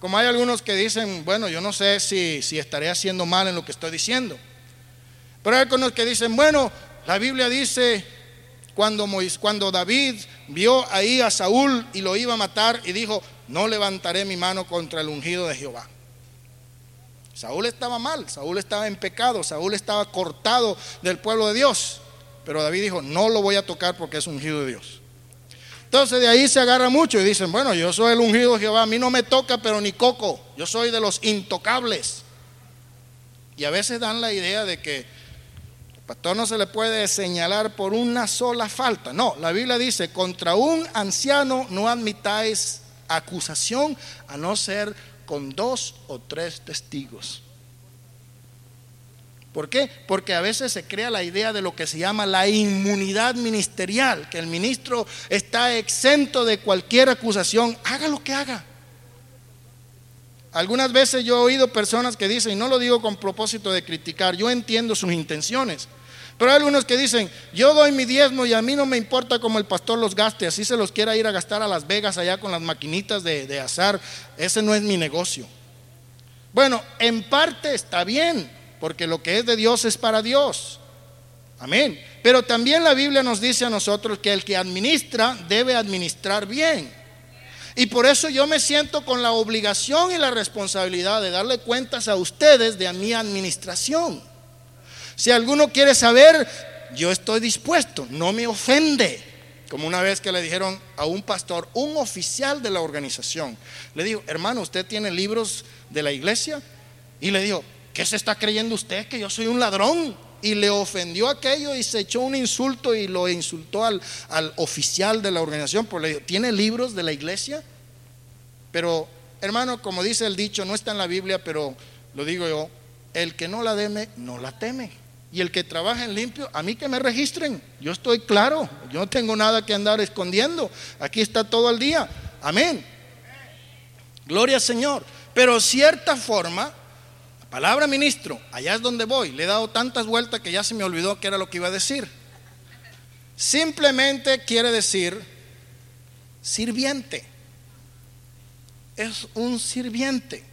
como hay algunos que dicen, bueno, yo no sé si, si estaré haciendo mal en lo que estoy diciendo, pero hay algunos que dicen, bueno, la Biblia dice cuando, cuando David vio ahí a Saúl y lo iba a matar y dijo, no levantaré mi mano contra el ungido de Jehová. Saúl estaba mal, Saúl estaba en pecado, Saúl estaba cortado del pueblo de Dios. Pero David dijo, no lo voy a tocar porque es ungido de Dios. Entonces de ahí se agarra mucho y dicen, bueno, yo soy el ungido de Jehová, a mí no me toca, pero ni coco, yo soy de los intocables. Y a veces dan la idea de que pastor no se le puede señalar por una sola falta. No, la Biblia dice, contra un anciano no admitáis acusación a no ser con dos o tres testigos. ¿Por qué? Porque a veces se crea la idea de lo que se llama la inmunidad ministerial, que el ministro está exento de cualquier acusación, haga lo que haga. Algunas veces yo he oído personas que dicen, y no lo digo con propósito de criticar, yo entiendo sus intenciones, pero hay algunos que dicen, yo doy mi diezmo y a mí no me importa cómo el pastor los gaste, así se los quiera ir a gastar a Las Vegas allá con las maquinitas de, de azar, ese no es mi negocio. Bueno, en parte está bien, porque lo que es de Dios es para Dios. Amén. Pero también la Biblia nos dice a nosotros que el que administra debe administrar bien. Y por eso yo me siento con la obligación y la responsabilidad de darle cuentas a ustedes de mi administración. Si alguno quiere saber, yo estoy dispuesto, no me ofende. Como una vez que le dijeron a un pastor, un oficial de la organización, le dijo, hermano, ¿usted tiene libros de la iglesia? Y le dijo, ¿qué se está creyendo usted? Que yo soy un ladrón. Y le ofendió aquello y se echó un insulto y lo insultó al, al oficial de la organización. Pues le dijo, ¿tiene libros de la iglesia? Pero, hermano, como dice el dicho, no está en la Biblia, pero lo digo yo, el que no la deme, no la teme. Y el que trabaja en limpio, a mí que me registren. Yo estoy claro, yo no tengo nada que andar escondiendo. Aquí está todo el día. Amén. Gloria al Señor. Pero cierta forma, palabra ministro, allá es donde voy. Le he dado tantas vueltas que ya se me olvidó qué era lo que iba a decir. Simplemente quiere decir sirviente. Es un sirviente.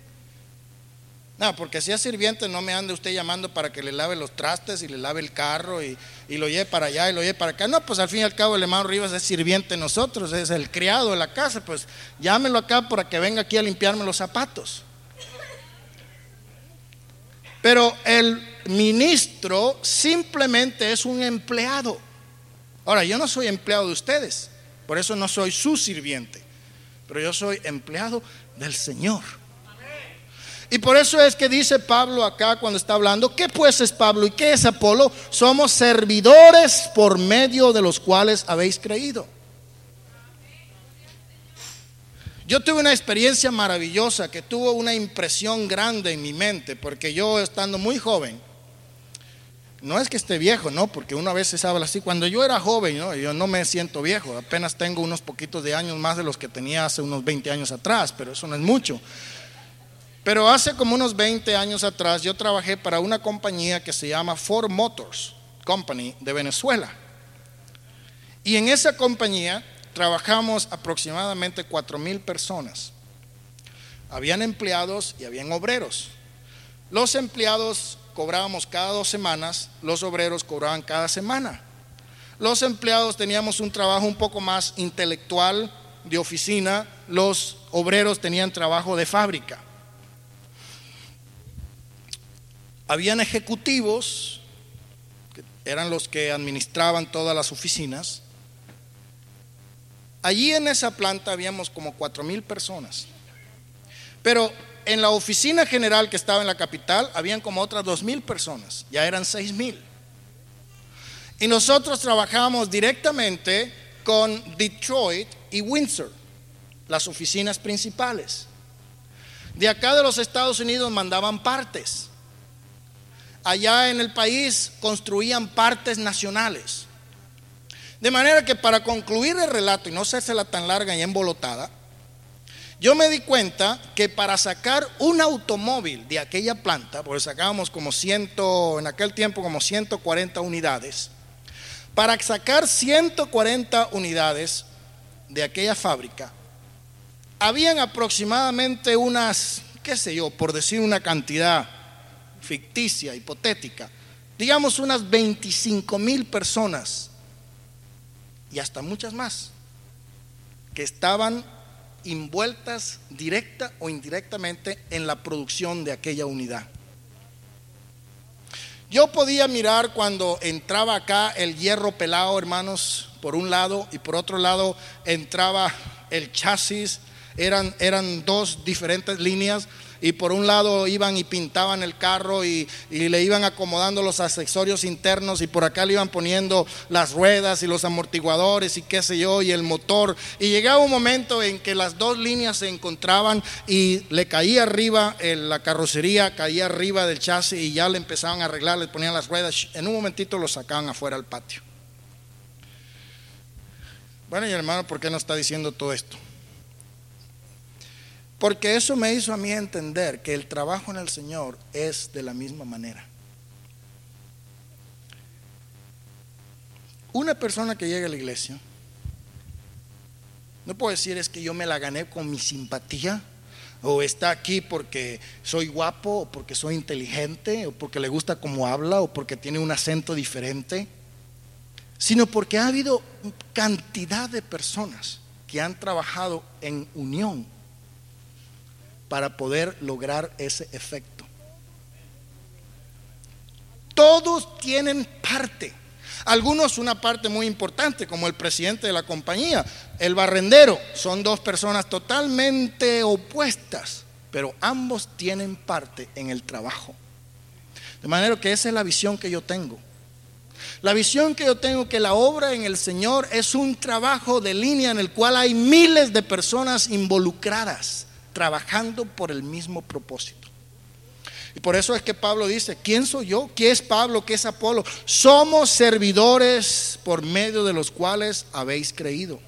No, porque si es sirviente no me ande usted llamando para que le lave los trastes y le lave el carro y, lo lleve para allá y lo lleve para acá. No, pues al fin y al cabo el hermano Rivas es sirviente de nosotros, es el criado de la casa. Pues llámelo acá para que venga aquí a limpiarme los zapatos. Pero el ministro simplemente es un empleado. Ahora, yo no soy empleado de ustedes, por eso no soy su sirviente, pero yo soy empleado del Señor. Y por eso es que dice Pablo acá cuando está hablando, ¿qué pues es Pablo y qué es Apolo? Somos servidores por medio de los cuales habéis creído. Yo tuve una experiencia maravillosa que tuvo una impresión grande en mi mente, porque yo estando muy joven, no es que esté viejo, no, porque una vez se habla así. Cuando yo era joven, ¿no? yo no me siento viejo, apenas tengo unos poquitos de años más de los que tenía hace unos 20 años atrás, pero eso no es mucho. Pero hace como unos 20 años atrás yo trabajé para una compañía que se llama Ford Motors Company de Venezuela. Y en esa compañía trabajamos aproximadamente 4 mil personas. Habían empleados y habían obreros. Los empleados cobrábamos cada dos semanas, los obreros cobraban cada semana. Los empleados teníamos un trabajo un poco más intelectual, de oficina, los obreros tenían trabajo de fábrica. Habían ejecutivos, que eran los que administraban todas las oficinas. Allí en esa planta habíamos como cuatro mil personas. Pero en la oficina general que estaba en la capital habían como otras dos mil personas, ya eran seis mil. Y nosotros trabajábamos directamente con Detroit y Windsor, las oficinas principales. De acá de los Estados Unidos mandaban partes allá en el país construían partes nacionales. De manera que para concluir el relato y no la tan larga y embolotada, yo me di cuenta que para sacar un automóvil de aquella planta, porque sacábamos como ciento, en aquel tiempo como 140 unidades, para sacar 140 unidades de aquella fábrica, habían aproximadamente unas, qué sé yo, por decir una cantidad, ficticia, hipotética, digamos unas 25 mil personas y hasta muchas más que estaban envueltas directa o indirectamente en la producción de aquella unidad. Yo podía mirar cuando entraba acá el hierro pelado, hermanos, por un lado, y por otro lado entraba el chasis, eran, eran dos diferentes líneas y por un lado iban y pintaban el carro y, le iban acomodando los accesorios internos y por acá le iban poniendo las ruedas y los amortiguadores y qué sé yo y el motor y llegaba un momento en que las dos líneas se encontraban y le caía arriba la carrocería, caía arriba del chasis y ya le empezaban a arreglar, le ponían las ruedas, en un momentito lo sacaban afuera al patio. Bueno, y hermano, ¿por qué no está diciendo todo esto? Porque eso me hizo a mí entender que el trabajo en el Señor es de la misma manera. Una persona que llega a la iglesia, no puedo decir es que yo me la gané con mi simpatía, o está aquí porque soy guapo, o porque soy inteligente, o porque le gusta cómo habla, o porque tiene un acento diferente. sino porque ha habido cantidad de personas que han trabajado en unión para poder lograr ese efecto. Todos tienen parte. Algunos una parte muy importante, como el presidente de la compañía, el barrendero. Son dos personas totalmente opuestas, pero ambos tienen parte en el trabajo. De manera que esa es la visión que yo tengo. La visión que yo tengo que la obra en el Señor es un trabajo de línea en el cual hay miles de personas involucradas trabajando por el mismo propósito. Y por eso es que Pablo dice, ¿quién soy yo? ¿Qué es Pablo? ¿Qué es Apolo? Somos servidores por medio de los cuales habéis creído.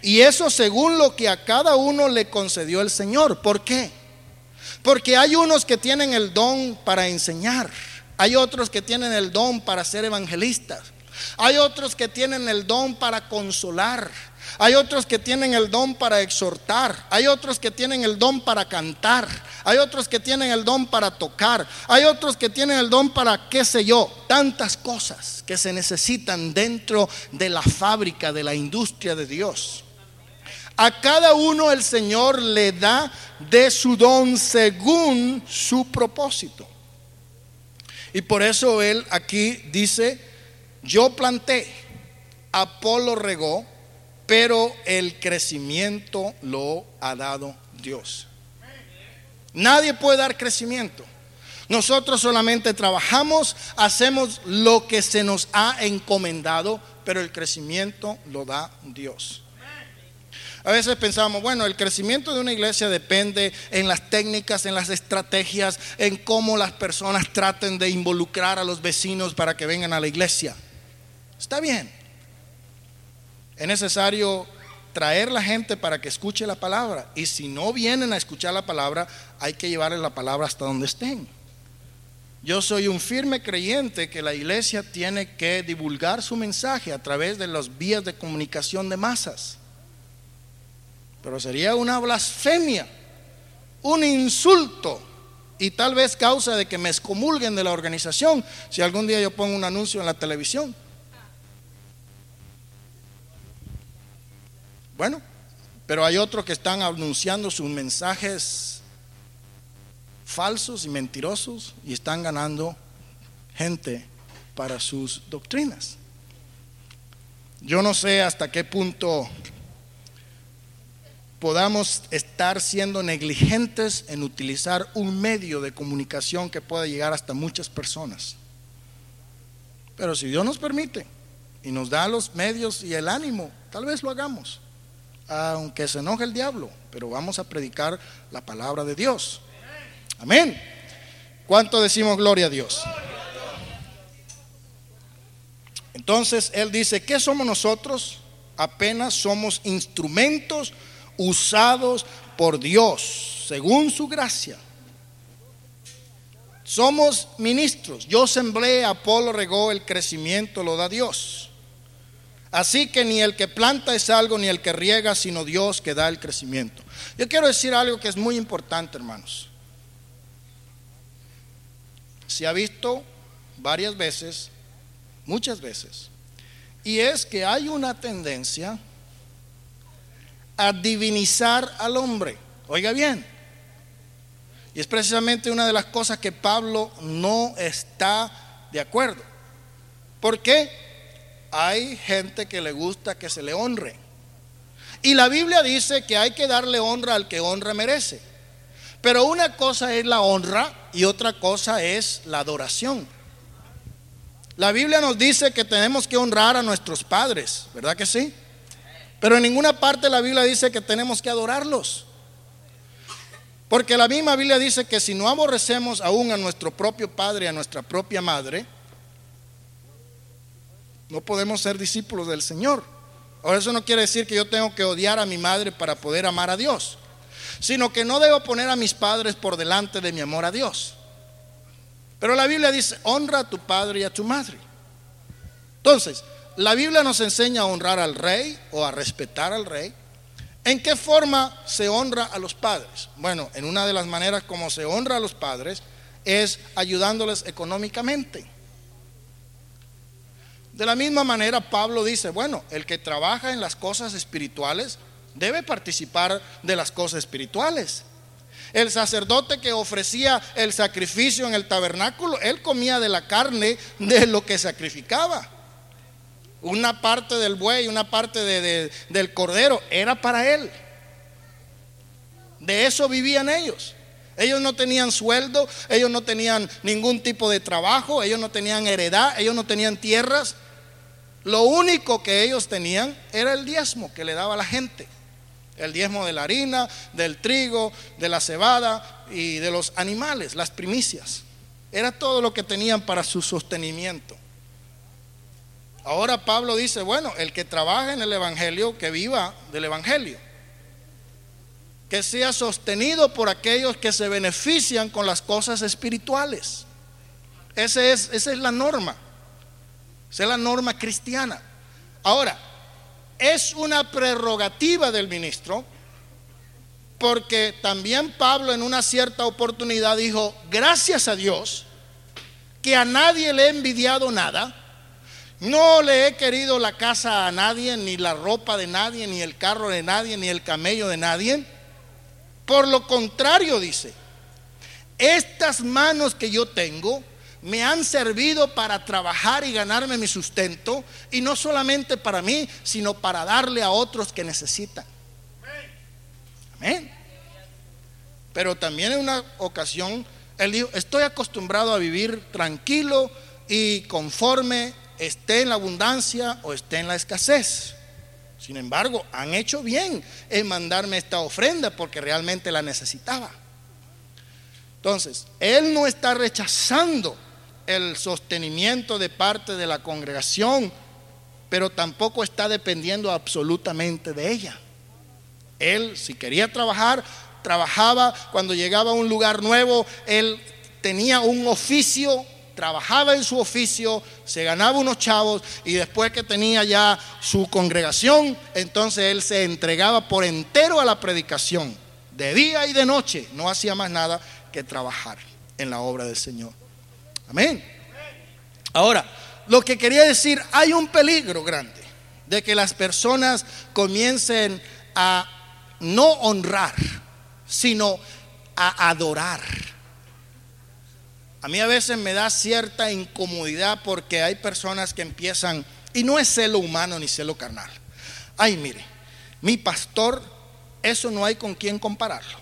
Y eso según lo que a cada uno le concedió el Señor. ¿Por qué? Porque hay unos que tienen el don para enseñar hay otros que tienen el don para ser evangelistas. Hay otros que tienen el don para consolar. Hay otros que tienen el don para exhortar. Hay otros que tienen el don para cantar. Hay otros que tienen el don para tocar. Hay otros que tienen el don para, qué sé yo, tantas cosas que se necesitan dentro de la fábrica, de la industria de Dios. A cada uno el Señor le da de su don según su propósito. Y por eso él aquí dice, yo planté, Apolo regó, pero el crecimiento lo ha dado Dios. Nadie puede dar crecimiento. Nosotros solamente trabajamos, hacemos lo que se nos ha encomendado, pero el crecimiento lo da Dios. A veces pensamos, bueno, el crecimiento de una iglesia depende en las técnicas, en las estrategias, en cómo las personas traten de involucrar a los vecinos para que vengan a la iglesia. Está bien. Es necesario traer la gente para que escuche la palabra. Y si no vienen a escuchar la palabra, hay que llevarles la palabra hasta donde estén. Yo soy un firme creyente que la iglesia tiene que divulgar su mensaje a través de las vías de comunicación de masas. Pero sería una blasfemia, un insulto y tal vez causa de que me excomulguen de la organización si algún día yo pongo un anuncio en la televisión. Bueno, pero hay otros que están anunciando sus mensajes falsos y mentirosos y están ganando gente para sus doctrinas. Yo no sé hasta qué punto podamos estar siendo negligentes en utilizar un medio de comunicación que pueda llegar hasta muchas personas. Pero si Dios nos permite y nos da los medios y el ánimo, tal vez lo hagamos. Aunque se enoje el diablo, pero vamos a predicar la palabra de Dios. Amén. ¿Cuánto decimos gloria a Dios? Entonces Él dice, ¿qué somos nosotros? Apenas somos instrumentos usados por Dios según su gracia. Somos ministros. Yo sembré, Apolo regó, el crecimiento lo da Dios. Así que ni el que planta es algo, ni el que riega, sino Dios que da el crecimiento. Yo quiero decir algo que es muy importante, hermanos. Se ha visto varias veces, muchas veces, y es que hay una tendencia a divinizar al hombre. Oiga bien. Y es precisamente una de las cosas que Pablo no está de acuerdo. ¿Por qué? Hay gente que le gusta que se le honre. Y la Biblia dice que hay que darle honra al que honra merece. Pero una cosa es la honra y otra cosa es la adoración. La Biblia nos dice que tenemos que honrar a nuestros padres, ¿verdad que sí? Pero en ninguna parte la Biblia dice que tenemos que adorarlos. Porque la misma Biblia dice que si no aborrecemos aún a nuestro propio padre y a nuestra propia madre, no podemos ser discípulos del Señor. Ahora eso no quiere decir que yo tengo que odiar a mi madre para poder amar a Dios, sino que no debo poner a mis padres por delante de mi amor a Dios. Pero la Biblia dice, honra a tu padre y a tu madre. Entonces, la Biblia nos enseña a honrar al rey o a respetar al rey. ¿En qué forma se honra a los padres? Bueno, en una de las maneras como se honra a los padres es ayudándoles económicamente. De la misma manera, Pablo dice, bueno, el que trabaja en las cosas espirituales debe participar de las cosas espirituales. El sacerdote que ofrecía el sacrificio en el tabernáculo, él comía de la carne de lo que sacrificaba. Una parte del buey, una parte del cordero, era para él. De eso vivían ellos. Ellos no tenían sueldo, ellos no tenían ningún tipo de trabajo, ellos no tenían heredad, ellos no tenían tierras. Lo único que ellos tenían era el diezmo que le daba la gente. El diezmo de la harina, del trigo, de la cebada y de los animales, las primicias. Era todo lo que tenían para su sostenimiento. Ahora Pablo dice, bueno, el que trabaja en el Evangelio, que viva del Evangelio. Que sea sostenido por aquellos que se benefician con las cosas espirituales. Ese es, esa es la norma. Esa es la norma cristiana. Ahora, es una prerrogativa del ministro, porque también Pablo en una cierta oportunidad dijo, gracias a Dios, que a nadie le he envidiado nada, no le he querido la casa a nadie, ni la ropa de nadie, ni el carro de nadie, ni el camello de nadie. Por lo contrario, dice, estas manos que yo tengo, me han servido para trabajar y ganarme mi sustento, y no solamente para mí, sino para darle a otros que necesitan. Amén. Pero también en una ocasión, él dijo, estoy acostumbrado a vivir tranquilo y conforme esté en la abundancia o esté en la escasez. Sin embargo, han hecho bien en mandarme esta ofrenda porque realmente la necesitaba. Entonces, Él no está rechazando el sostenimiento de parte de la congregación, pero tampoco está dependiendo absolutamente de ella. Él, si quería trabajar, trabajaba. Cuando llegaba a un lugar nuevo, él tenía un oficio, trabajaba en su oficio, se ganaba unos chavos y después que tenía ya su congregación, entonces él se entregaba por entero a la predicación. De día y de noche no hacía más nada que trabajar en la obra del Señor. Amén. Ahora, lo que quería decir, hay un peligro grande de que las personas comiencen a no honrar, sino a adorar. A mí a veces me da cierta incomodidad porque hay personas que empiezan, y no es celo humano ni celo carnal. Ay, mire, mi pastor, eso no hay con quien compararlo.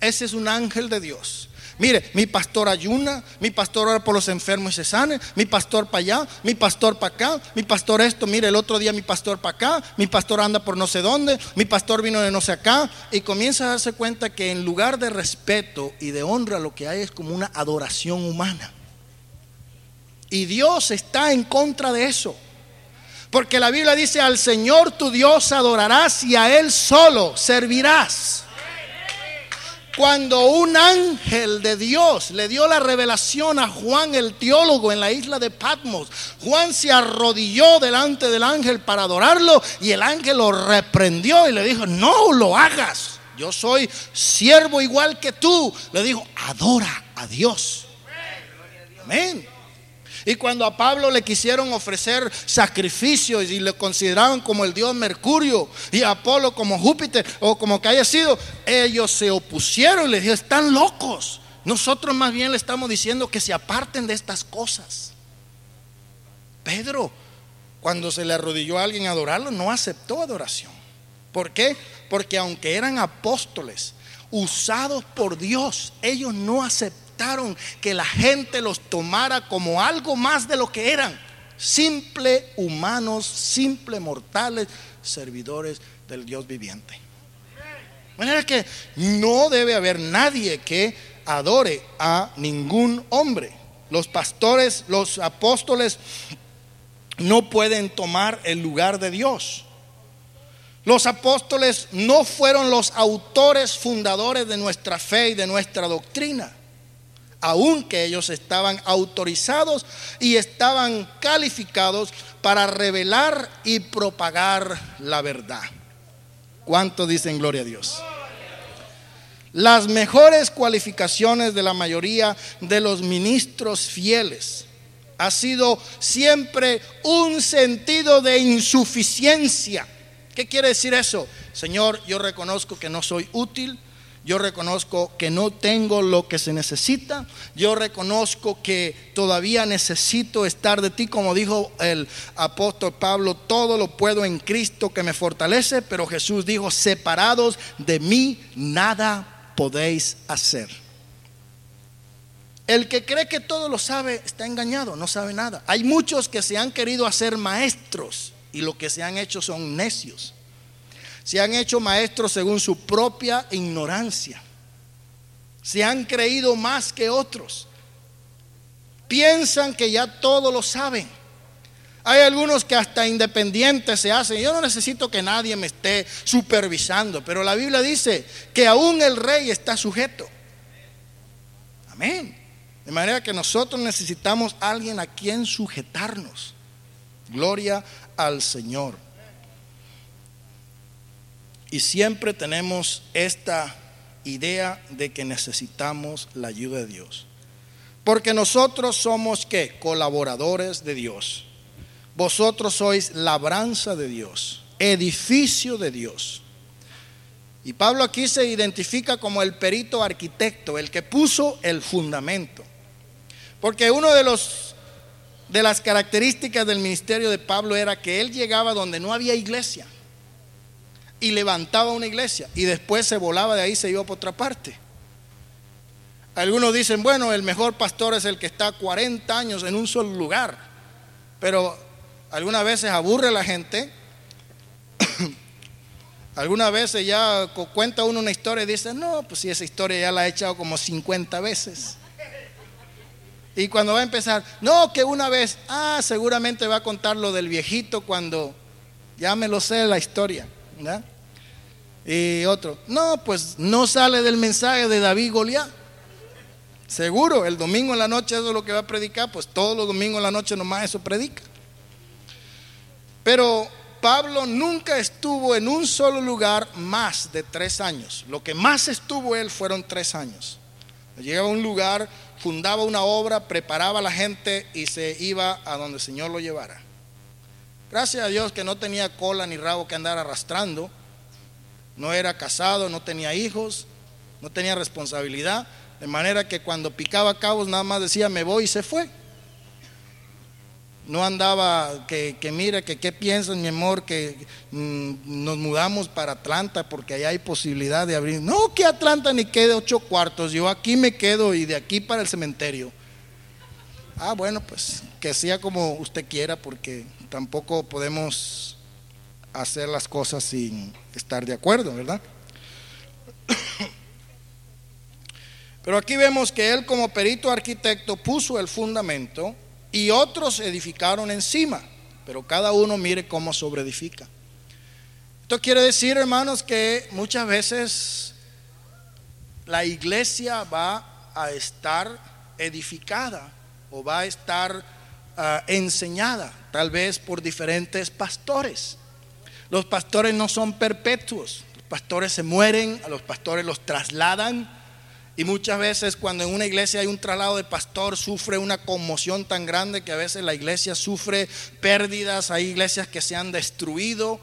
Ese es un ángel de Dios. Mire, mi pastor ayuna, mi pastor ora por los enfermos y se sane, mi pastor para allá, mi pastor para acá, mi pastor esto, mire, el otro día mi pastor para acá, mi pastor anda por no sé dónde, mi pastor vino de no sé acá, y comienza a darse cuenta que en lugar de respeto y de honra lo que hay es como una adoración humana. Y Dios está en contra de eso. Porque la Biblia dice, al Señor tu Dios adorarás y a Él solo servirás. Cuando un ángel de Dios le dio la revelación a Juan el teólogo en la isla de Patmos, Juan se arrodilló delante del ángel para adorarlo y el ángel lo reprendió y le dijo, no lo hagas, yo soy siervo igual que tú. Le dijo, adora a Dios. Amén. Y cuando a Pablo le quisieron ofrecer sacrificios y le consideraban como el dios Mercurio y a Apolo como Júpiter o como que haya sido, ellos se opusieron y le dijeron, están locos. Nosotros más bien le estamos diciendo que se aparten de estas cosas. Pedro, cuando se le arrodilló a alguien a adorarlo, no aceptó adoración. ¿Por qué? Porque aunque eran apóstoles, usados por Dios, ellos no aceptaron que la gente los tomara como algo más de lo que eran, simple humanos, simple mortales, servidores del Dios viviente. De manera que no debe haber nadie que adore a ningún hombre. Los pastores, los apóstoles no pueden tomar el lugar de Dios. Los apóstoles no fueron los autores fundadores de nuestra fe y de nuestra doctrina aunque ellos estaban autorizados y estaban calificados para revelar y propagar la verdad. ¿Cuánto dicen gloria a Dios? Las mejores cualificaciones de la mayoría de los ministros fieles ha sido siempre un sentido de insuficiencia. ¿Qué quiere decir eso? Señor, yo reconozco que no soy útil, yo reconozco que no tengo lo que se necesita. Yo reconozco que todavía necesito estar de ti, como dijo el apóstol Pablo, todo lo puedo en Cristo que me fortalece, pero Jesús dijo, separados de mí, nada podéis hacer. El que cree que todo lo sabe está engañado, no sabe nada. Hay muchos que se han querido hacer maestros y lo que se han hecho son necios se han hecho maestros según su propia ignorancia. Se han creído más que otros. Piensan que ya todo lo saben. Hay algunos que hasta independientes se hacen. Yo no necesito que nadie me esté supervisando, pero la Biblia dice que aún el rey está sujeto. Amén. De manera que nosotros necesitamos alguien a quien sujetarnos. Gloria al Señor. Y siempre tenemos esta idea de que necesitamos la ayuda de Dios. Porque nosotros somos que colaboradores de Dios. Vosotros sois labranza de Dios, edificio de Dios. Y Pablo aquí se identifica como el perito arquitecto, el que puso el fundamento. Porque uno de los de las características del ministerio de Pablo era que él llegaba donde no había iglesia y levantaba una iglesia y después se volaba de ahí, se iba por otra parte. Algunos dicen, bueno, el mejor pastor es el que está 40 años en un solo lugar, pero algunas veces aburre a la gente. algunas veces ya cuenta uno una historia y dice, no, pues si esa historia ya la he echado como 50 veces. Y cuando va a empezar, no, que una vez, ah, seguramente va a contar lo del viejito cuando ya me lo sé la historia. ¿verdad? Y otro, no, pues no sale del mensaje de David Goliat. Seguro, el domingo en la noche eso es lo que va a predicar, pues todos los domingos en la noche nomás eso predica. Pero Pablo nunca estuvo en un solo lugar más de tres años. Lo que más estuvo él fueron tres años. Llegaba a un lugar, fundaba una obra, preparaba a la gente y se iba a donde el Señor lo llevara. Gracias a Dios que no tenía cola ni rabo que andar arrastrando no era casado, no tenía hijos, no tenía responsabilidad, de manera que cuando picaba cabos nada más decía me voy y se fue. No andaba que, que mire, que qué piensas, mi amor, que mm, nos mudamos para Atlanta porque allá hay posibilidad de abrir. No, que Atlanta ni quede ocho cuartos, yo aquí me quedo y de aquí para el cementerio. Ah, bueno, pues que sea como usted quiera porque tampoco podemos hacer las cosas sin estar de acuerdo, ¿verdad? Pero aquí vemos que él como perito arquitecto puso el fundamento y otros edificaron encima, pero cada uno mire cómo sobreedifica. Esto quiere decir, hermanos, que muchas veces la iglesia va a estar edificada o va a estar ah, enseñada, tal vez por diferentes pastores. Los pastores no son perpetuos. Los pastores se mueren, a los pastores los trasladan. Y muchas veces cuando en una iglesia hay un traslado de pastor, sufre una conmoción tan grande que a veces la iglesia sufre pérdidas. Hay iglesias que se han destruido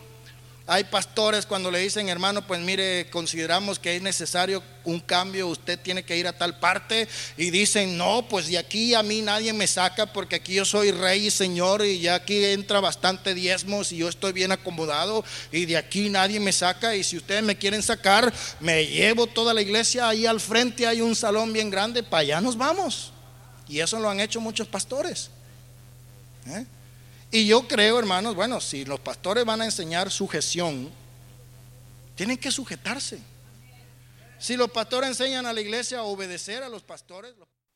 hay pastores cuando le dicen, hermano, pues mire, consideramos que es necesario un cambio, usted tiene que ir a tal parte. Y dicen, no, pues de aquí a mí nadie me saca porque aquí yo soy rey y señor y ya aquí entra bastante diezmos y yo estoy bien acomodado y de aquí nadie me saca. Y si ustedes me quieren sacar, me llevo toda la iglesia, ahí al frente hay un salón bien grande, para allá nos vamos. Y eso lo han hecho muchos pastores. ¿Eh? Y yo creo, hermanos, bueno, si los pastores van a enseñar sujeción, tienen que sujetarse. Si los pastores enseñan a la iglesia a obedecer a los pastores,